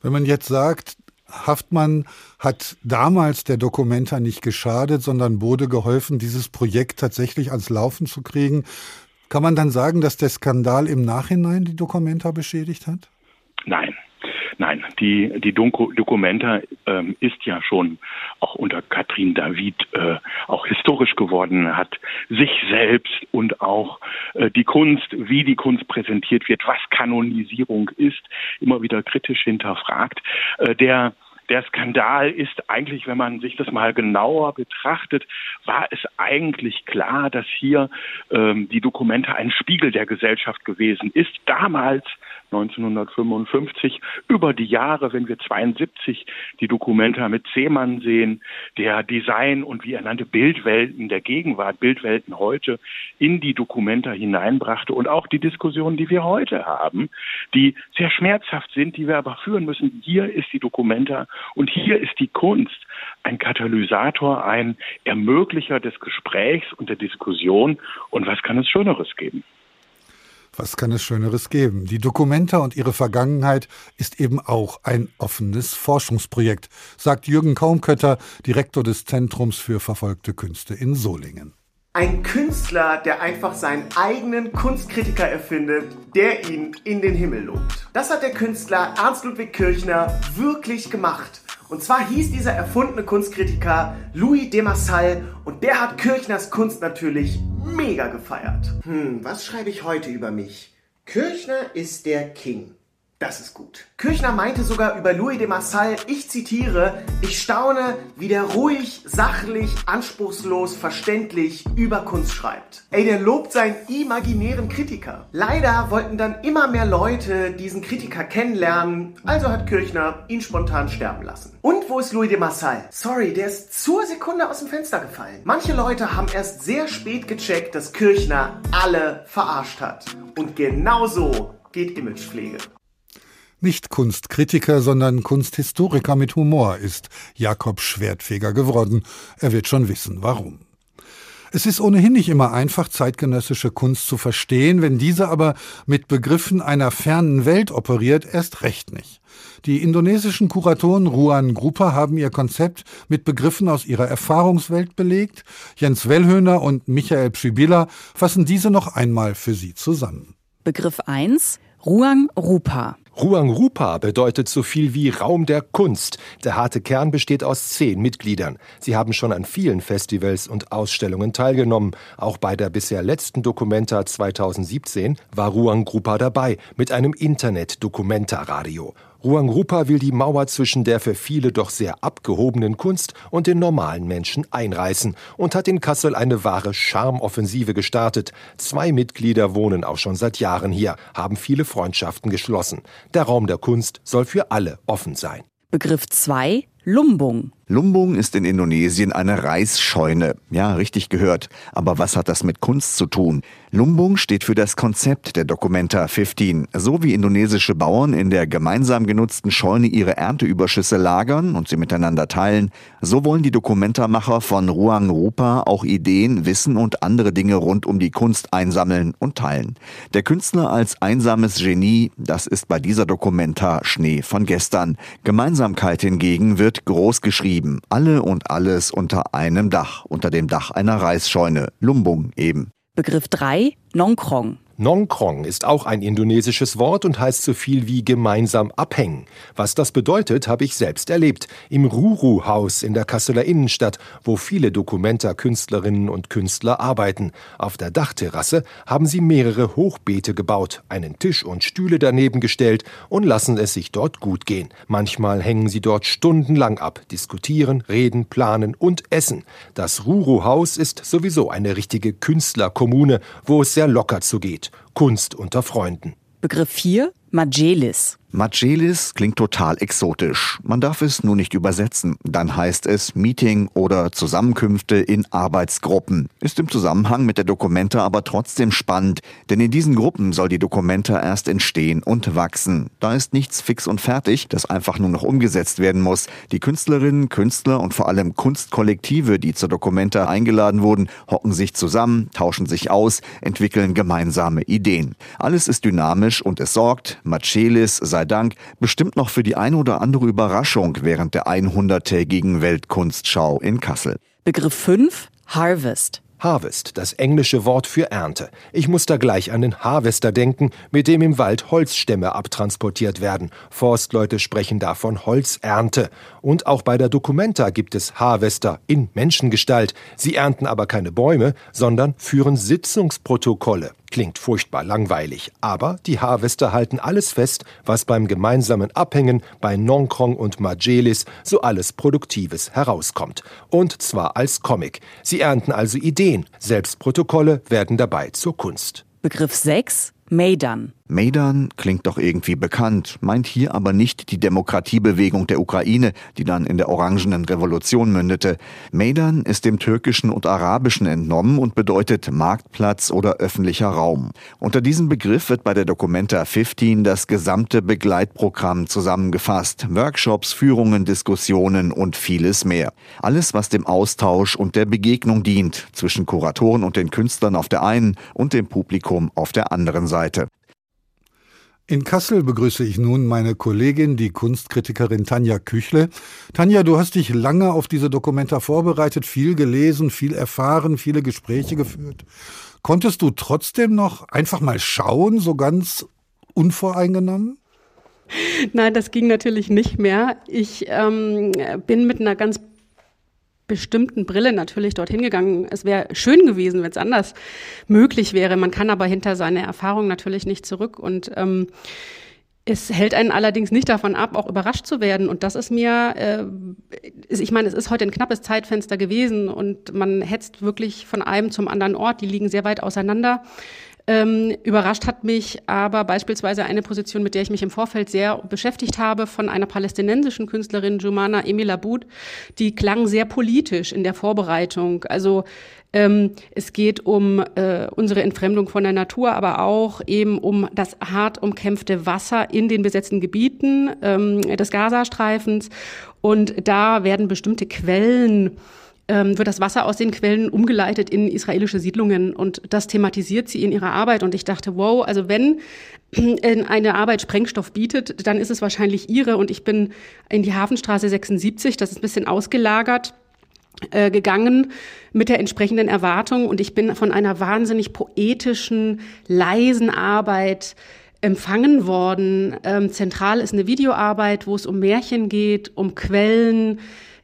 Speaker 2: Wenn man jetzt sagt, Haftmann hat damals der Dokumenta nicht geschadet, sondern Bode geholfen, dieses Projekt tatsächlich ans Laufen zu kriegen. Kann man dann sagen, dass der Skandal im Nachhinein die Dokumenta beschädigt hat?
Speaker 21: Nein. Nein, die, die Dokumenta ähm, ist ja schon auch unter Katrin David äh, auch historisch geworden, hat sich selbst und auch äh, die Kunst, wie die Kunst präsentiert wird, was Kanonisierung ist, immer wieder kritisch hinterfragt. Äh, der der Skandal ist eigentlich, wenn man sich das mal genauer betrachtet, war es eigentlich klar, dass hier ähm, die Dokumente ein Spiegel der Gesellschaft gewesen ist. Damals 1955 über die Jahre, wenn wir 72 die Dokumente mit Seemann sehen, der Design und wie er nannte Bildwelten der Gegenwart, Bildwelten heute in die Dokumente hineinbrachte und auch die Diskussionen, die wir heute haben, die sehr schmerzhaft sind, die wir aber führen müssen. Hier ist die Dokumenta und hier ist die Kunst ein Katalysator, ein Ermöglicher des Gesprächs und der Diskussion. Und was kann es Schöneres geben?
Speaker 2: Was kann es Schöneres geben? Die Dokumenta und ihre Vergangenheit ist eben auch ein offenes Forschungsprojekt, sagt Jürgen Kaumkötter, Direktor des Zentrums für verfolgte Künste in Solingen.
Speaker 14: Ein Künstler, der einfach seinen eigenen Kunstkritiker erfindet, der ihn in den Himmel lobt. Das hat der Künstler Ernst Ludwig Kirchner wirklich gemacht. Und zwar hieß dieser erfundene Kunstkritiker Louis de Massal und der hat Kirchners Kunst natürlich mega gefeiert. Hm, was schreibe ich heute über mich? Kirchner ist der King. Das ist gut. Kirchner meinte sogar über Louis de Massal, ich zitiere, ich staune, wie der ruhig, sachlich, anspruchslos, verständlich über Kunst schreibt. Ey, der lobt seinen imaginären Kritiker. Leider wollten dann immer mehr Leute diesen Kritiker kennenlernen, also hat Kirchner ihn spontan sterben lassen. Und wo ist Louis de Massal? Sorry, der ist zur Sekunde aus dem Fenster gefallen. Manche Leute haben erst sehr spät gecheckt, dass Kirchner alle verarscht hat. Und genauso geht Imagepflege.
Speaker 2: Nicht Kunstkritiker, sondern Kunsthistoriker mit Humor ist Jakob Schwertfeger geworden. Er wird schon wissen, warum. Es ist ohnehin nicht immer einfach, zeitgenössische Kunst zu verstehen, wenn diese aber mit Begriffen einer fernen Welt operiert, erst recht nicht. Die indonesischen Kuratoren Ruan Grupa haben ihr Konzept mit Begriffen aus ihrer Erfahrungswelt belegt. Jens Wellhöhner und Michael Pschibilla fassen diese noch einmal für Sie zusammen.
Speaker 22: Begriff 1 Ruang Rupa.
Speaker 6: Ruang Rupa bedeutet so viel wie Raum der Kunst. Der harte Kern besteht aus zehn Mitgliedern. Sie haben schon an vielen Festivals und Ausstellungen teilgenommen. Auch bei der bisher letzten Documenta 2017 war Ruang Rupa dabei mit einem Internet-Documenta-Radio. Ruang Rupa will die Mauer zwischen der für viele doch sehr abgehobenen Kunst und den normalen Menschen einreißen und hat in Kassel eine wahre Charmoffensive gestartet. Zwei Mitglieder wohnen auch schon seit Jahren hier, haben viele Freundschaften geschlossen. Der Raum der Kunst soll für alle offen sein.
Speaker 22: Begriff 2 Lumbung.
Speaker 3: Lumbung ist in Indonesien eine Reisscheune. Ja, richtig gehört. Aber was hat das mit Kunst zu tun? Lumbung steht für das Konzept der Documenta 15. So wie indonesische Bauern in der gemeinsam genutzten Scheune ihre Ernteüberschüsse lagern und sie miteinander teilen, so wollen die Documenta-Macher von Ruang Rupa auch Ideen, Wissen und andere Dinge rund um die Kunst einsammeln und teilen. Der Künstler als einsames Genie, das ist bei dieser Documenta Schnee von gestern. Gemeinsamkeit hingegen wird groß geschrieben geblieben. Alle und alles unter einem Dach, unter dem Dach einer Reisscheune. Lumbung eben.
Speaker 22: Begriff 3, Nongkrong.
Speaker 6: Nongkrong ist auch ein indonesisches Wort und heißt so viel wie gemeinsam abhängen. Was das bedeutet, habe ich selbst erlebt. Im Ruru-Haus in der Kasseler Innenstadt, wo viele Dokumenta-Künstlerinnen und Künstler arbeiten. Auf der Dachterrasse haben sie mehrere Hochbeete gebaut, einen Tisch und Stühle daneben gestellt und lassen es sich dort gut gehen. Manchmal hängen sie dort stundenlang ab, diskutieren, reden, planen und essen. Das Ruru-Haus ist sowieso eine richtige Künstlerkommune, wo es sehr locker zugeht. Kunst unter Freunden.
Speaker 22: Begriff 4 Majelis.
Speaker 3: Macelis klingt total exotisch. Man darf es nur nicht übersetzen. Dann heißt es Meeting oder Zusammenkünfte in Arbeitsgruppen. Ist im Zusammenhang mit der Documenta aber trotzdem spannend, denn in diesen Gruppen soll die Documenta erst entstehen und wachsen. Da ist nichts fix und fertig, das einfach nur noch umgesetzt werden muss. Die Künstlerinnen, Künstler und vor allem Kunstkollektive, die zur Documenta eingeladen wurden, hocken sich zusammen, tauschen sich aus, entwickeln gemeinsame Ideen. Alles ist dynamisch und es sorgt, Macelis sei sei Dank, bestimmt noch für die ein oder andere Überraschung während der 100-tägigen Weltkunstschau in Kassel.
Speaker 22: Begriff 5 Harvest.
Speaker 6: Harvest, das englische Wort für Ernte. Ich muss da gleich an den Harvester denken, mit dem im Wald Holzstämme abtransportiert werden. Forstleute sprechen da von Holzernte. Und auch bei der Documenta gibt es Harvester in Menschengestalt. Sie ernten aber keine Bäume, sondern führen Sitzungsprotokolle. Klingt furchtbar langweilig, aber die Harvester halten alles fest, was beim gemeinsamen Abhängen bei Nonkrong und Majelis so alles Produktives herauskommt. Und zwar als Comic. Sie ernten also Ideen, selbst Protokolle werden dabei zur Kunst.
Speaker 22: Begriff 6 Maidan.
Speaker 3: Maidan klingt doch irgendwie bekannt, meint hier aber nicht die Demokratiebewegung der Ukraine, die dann in der Orangenen Revolution mündete. Maidan ist dem Türkischen und Arabischen entnommen und bedeutet Marktplatz oder öffentlicher Raum. Unter diesem Begriff wird bei der Documenta 15 das gesamte Begleitprogramm zusammengefasst. Workshops, Führungen, Diskussionen und vieles mehr. Alles, was dem Austausch und der Begegnung dient zwischen Kuratoren und den Künstlern auf der einen und dem Publikum auf der anderen Seite.
Speaker 2: In Kassel begrüße ich nun meine Kollegin, die Kunstkritikerin Tanja Küchle. Tanja, du hast dich lange auf diese Dokumenta vorbereitet, viel gelesen, viel erfahren, viele Gespräche geführt. Konntest du trotzdem noch einfach mal schauen, so ganz unvoreingenommen?
Speaker 16: Nein, das ging natürlich nicht mehr. Ich ähm, bin mit einer ganz bestimmten Brille natürlich dorthin gegangen. Es wäre schön gewesen, wenn es anders möglich wäre. Man kann aber hinter seine Erfahrung natürlich nicht zurück und ähm, es hält einen allerdings nicht davon ab, auch überrascht zu werden. Und das ist mir, äh, ich meine, es ist heute ein knappes Zeitfenster gewesen und man hetzt wirklich von einem zum anderen Ort. Die liegen sehr weit auseinander. Ähm, überrascht hat mich aber beispielsweise eine Position, mit der ich mich im Vorfeld sehr beschäftigt habe, von einer palästinensischen Künstlerin, Jumana Emil Aboud. Die klang sehr politisch in der Vorbereitung. Also ähm, es geht um äh, unsere Entfremdung von der Natur, aber auch eben um das hart umkämpfte Wasser in den besetzten Gebieten ähm, des Gazastreifens. Und da werden bestimmte Quellen ähm, wird das Wasser aus den Quellen umgeleitet in israelische Siedlungen und das thematisiert sie in ihrer Arbeit. Und ich dachte, wow, also wenn <clears throat> eine Arbeit Sprengstoff bietet, dann ist es wahrscheinlich ihre. Und ich bin in die Hafenstraße 76, das ist ein bisschen ausgelagert äh, gegangen mit der entsprechenden Erwartung. Und ich bin von einer wahnsinnig poetischen, leisen Arbeit empfangen worden. Ähm, zentral ist eine Videoarbeit, wo es um Märchen geht, um Quellen,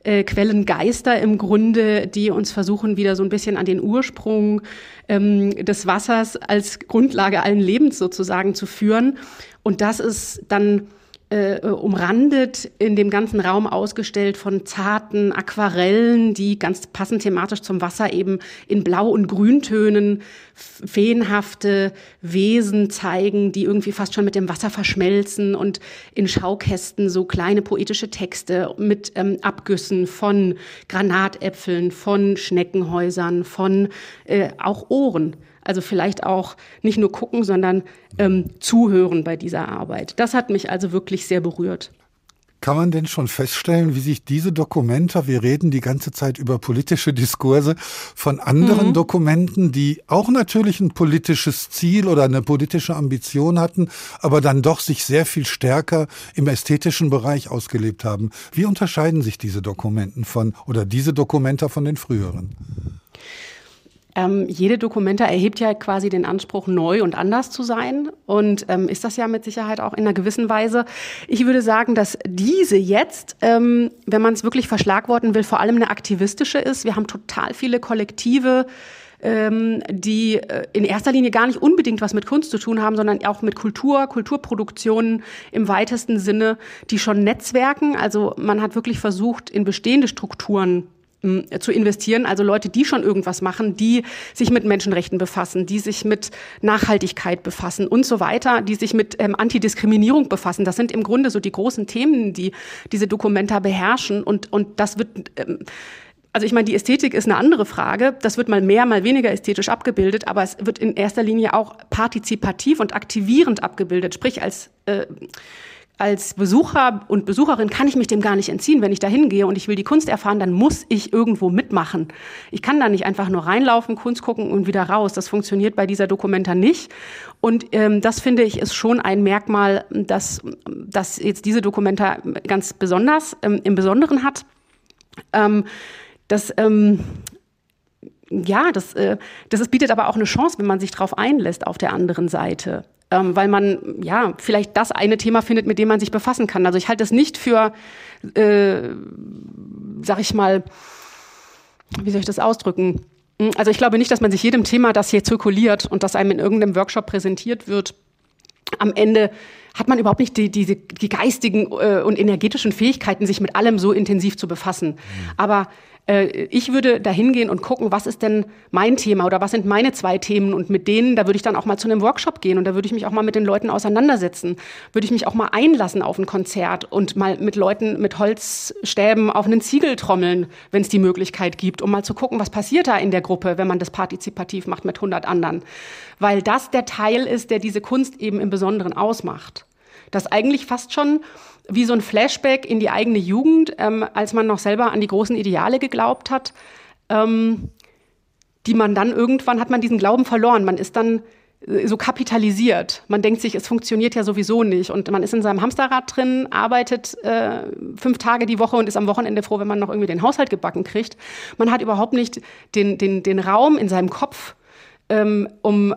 Speaker 16: äh, Quellengeister im Grunde, die uns versuchen, wieder so ein bisschen an den Ursprung ähm, des Wassers als Grundlage allen Lebens sozusagen zu führen. Und das ist dann äh, umrandet, in dem ganzen Raum ausgestellt von zarten Aquarellen, die ganz passend thematisch zum Wasser eben in Blau- und Grüntönen feenhafte Wesen zeigen, die irgendwie fast schon mit dem Wasser verschmelzen und in Schaukästen so kleine poetische Texte mit ähm, Abgüssen von Granatäpfeln, von Schneckenhäusern, von äh, auch Ohren. Also vielleicht auch nicht nur gucken, sondern ähm, zuhören bei dieser Arbeit. Das hat mich also wirklich sehr berührt.
Speaker 2: Kann man denn schon feststellen, wie sich diese Dokumente, wir reden die ganze Zeit über politische Diskurse, von anderen mhm. Dokumenten, die auch natürlich ein politisches Ziel oder eine politische Ambition hatten, aber dann doch sich sehr viel stärker im ästhetischen Bereich ausgelebt haben. Wie unterscheiden sich diese Dokumenten von oder diese Dokumenta von den früheren?
Speaker 16: Ähm, jede Dokumenta erhebt ja quasi den Anspruch, neu und anders zu sein. Und ähm, ist das ja mit Sicherheit auch in einer gewissen Weise. Ich würde sagen, dass diese jetzt, ähm, wenn man es wirklich verschlagworten will, vor allem eine aktivistische ist. Wir haben total viele Kollektive, ähm, die äh, in erster Linie gar nicht unbedingt was mit Kunst zu tun haben, sondern auch mit Kultur, Kulturproduktionen im weitesten Sinne, die schon netzwerken. Also man hat wirklich versucht, in bestehende Strukturen zu investieren. Also Leute, die schon irgendwas machen, die sich mit Menschenrechten befassen, die sich mit Nachhaltigkeit befassen und so weiter, die sich mit ähm, Antidiskriminierung befassen. Das sind im Grunde so die großen Themen, die diese Dokumenta beherrschen. Und, und das wird ähm, also ich meine, die Ästhetik ist eine andere Frage. Das wird mal mehr, mal weniger ästhetisch abgebildet, aber es wird in erster Linie auch partizipativ und aktivierend abgebildet. Sprich, als, äh, als Besucher und Besucherin kann ich mich dem gar nicht entziehen. Wenn ich da hingehe und ich will die Kunst erfahren, dann muss ich irgendwo mitmachen. Ich kann da nicht einfach nur reinlaufen, Kunst gucken und wieder raus. Das funktioniert bei dieser Dokumenta nicht. Und ähm, das finde ich ist schon ein Merkmal, das, das jetzt diese Dokumenta ganz besonders ähm, im Besonderen hat. Ähm, das, ähm, ja, das, äh, das ist, bietet aber auch eine Chance, wenn man sich darauf einlässt auf der anderen Seite. Ähm, weil man ja vielleicht das eine Thema findet, mit dem man sich befassen kann. Also ich halte es nicht für, äh, sag ich mal, wie soll ich das ausdrücken? Also ich glaube nicht, dass man sich jedem Thema, das hier zirkuliert und das einem in irgendeinem Workshop präsentiert wird, am Ende hat man überhaupt nicht die, die, die geistigen äh, und energetischen Fähigkeiten, sich mit allem so intensiv zu befassen. Mhm. Aber äh, ich würde da hingehen und gucken, was ist denn mein Thema oder was sind meine zwei Themen? Und mit denen, da würde ich dann auch mal zu einem Workshop gehen und da würde ich mich auch mal mit den Leuten auseinandersetzen, würde ich mich auch mal einlassen auf ein Konzert und mal mit Leuten mit Holzstäben auf einen Ziegel trommeln, wenn es die Möglichkeit gibt, um mal zu gucken, was passiert da in der Gruppe, wenn man das partizipativ macht mit 100 anderen, weil das der Teil ist, der diese Kunst eben im Besonderen ausmacht. Das eigentlich fast schon wie so ein Flashback in die eigene Jugend, ähm, als man noch selber an die großen Ideale geglaubt hat, ähm, die man dann irgendwann hat man diesen Glauben verloren. Man ist dann äh, so kapitalisiert. Man denkt sich, es funktioniert ja sowieso nicht. Und man ist in seinem Hamsterrad drin, arbeitet äh, fünf Tage die Woche und ist am Wochenende froh, wenn man noch irgendwie den Haushalt gebacken kriegt. Man hat überhaupt nicht den, den, den Raum in seinem Kopf, ähm, um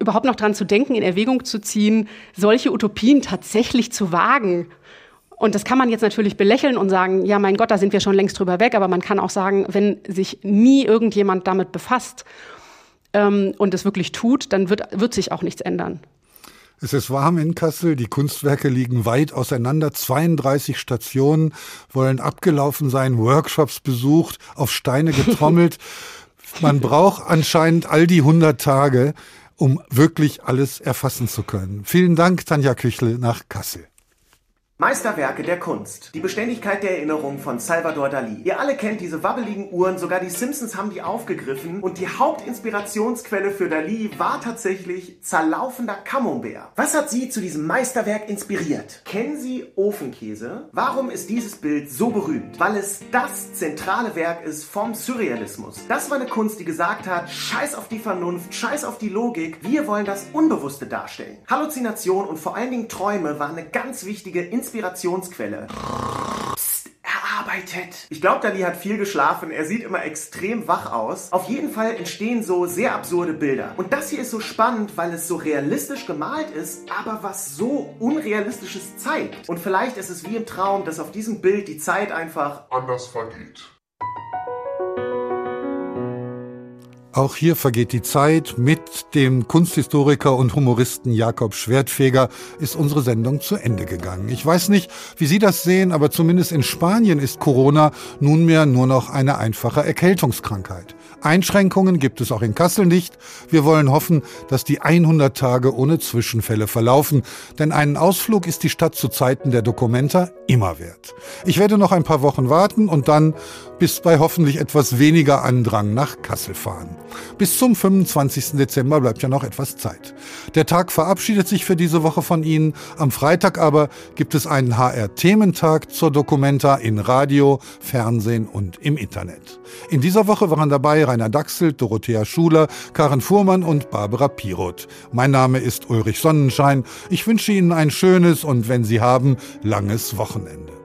Speaker 16: überhaupt noch dran zu denken, in Erwägung zu ziehen, solche Utopien tatsächlich zu wagen. Und das kann man jetzt natürlich belächeln und sagen, ja, mein Gott, da sind wir schon längst drüber weg. Aber man kann auch sagen, wenn sich nie irgendjemand damit befasst ähm, und es wirklich tut, dann wird, wird sich auch nichts ändern.
Speaker 2: Es ist warm in Kassel, die Kunstwerke liegen weit auseinander, 32 Stationen wollen abgelaufen sein, Workshops besucht, auf Steine getrommelt. <laughs> Man braucht anscheinend all die 100 Tage, um wirklich alles erfassen zu können. Vielen Dank, Tanja Küchel nach Kassel.
Speaker 14: Meisterwerke der Kunst. Die Beständigkeit der Erinnerung von Salvador Dali. Ihr alle kennt diese wabbeligen Uhren, sogar die Simpsons haben die aufgegriffen und die Hauptinspirationsquelle für Dali war tatsächlich zerlaufender Camembert. Was hat sie zu diesem Meisterwerk inspiriert? Kennen Sie Ofenkäse? Warum ist dieses Bild so berühmt? Weil es das zentrale Werk ist vom Surrealismus. Das war eine Kunst, die gesagt hat, scheiß auf die Vernunft, scheiß auf die Logik, wir wollen das Unbewusste darstellen. Halluzination und vor allen Dingen Träume waren eine ganz wichtige Inspiration Inspirationsquelle. Psst, erarbeitet. Ich glaube, Dali hat viel geschlafen. Er sieht immer extrem wach aus. Auf jeden Fall entstehen so sehr absurde Bilder. Und das hier ist so spannend, weil es so realistisch gemalt ist, aber was so Unrealistisches zeigt. Und vielleicht ist es wie im Traum, dass auf diesem Bild die Zeit einfach
Speaker 23: anders vergeht.
Speaker 2: Auch hier vergeht die Zeit. Mit dem Kunsthistoriker und Humoristen Jakob Schwertfeger ist unsere Sendung zu Ende gegangen. Ich weiß nicht, wie Sie das sehen, aber zumindest in Spanien ist Corona nunmehr nur noch eine einfache Erkältungskrankheit. Einschränkungen gibt es auch in Kassel nicht. Wir wollen hoffen, dass die 100 Tage ohne Zwischenfälle verlaufen, denn einen Ausflug ist die Stadt zu Zeiten der Dokumenta immer wert. Ich werde noch ein paar Wochen warten und dann bis bei hoffentlich etwas weniger Andrang nach Kassel fahren. Bis zum 25. Dezember bleibt ja noch etwas Zeit. Der Tag verabschiedet sich für diese Woche von Ihnen. Am Freitag aber gibt es einen HR-Thementag zur Dokumenta in Radio, Fernsehen und im Internet. In dieser Woche waren dabei Rainer Dachsel, Dorothea Schuler, Karen Fuhrmann und Barbara Piroth. Mein Name ist Ulrich Sonnenschein. Ich wünsche Ihnen ein schönes und wenn Sie haben, langes Wochenende.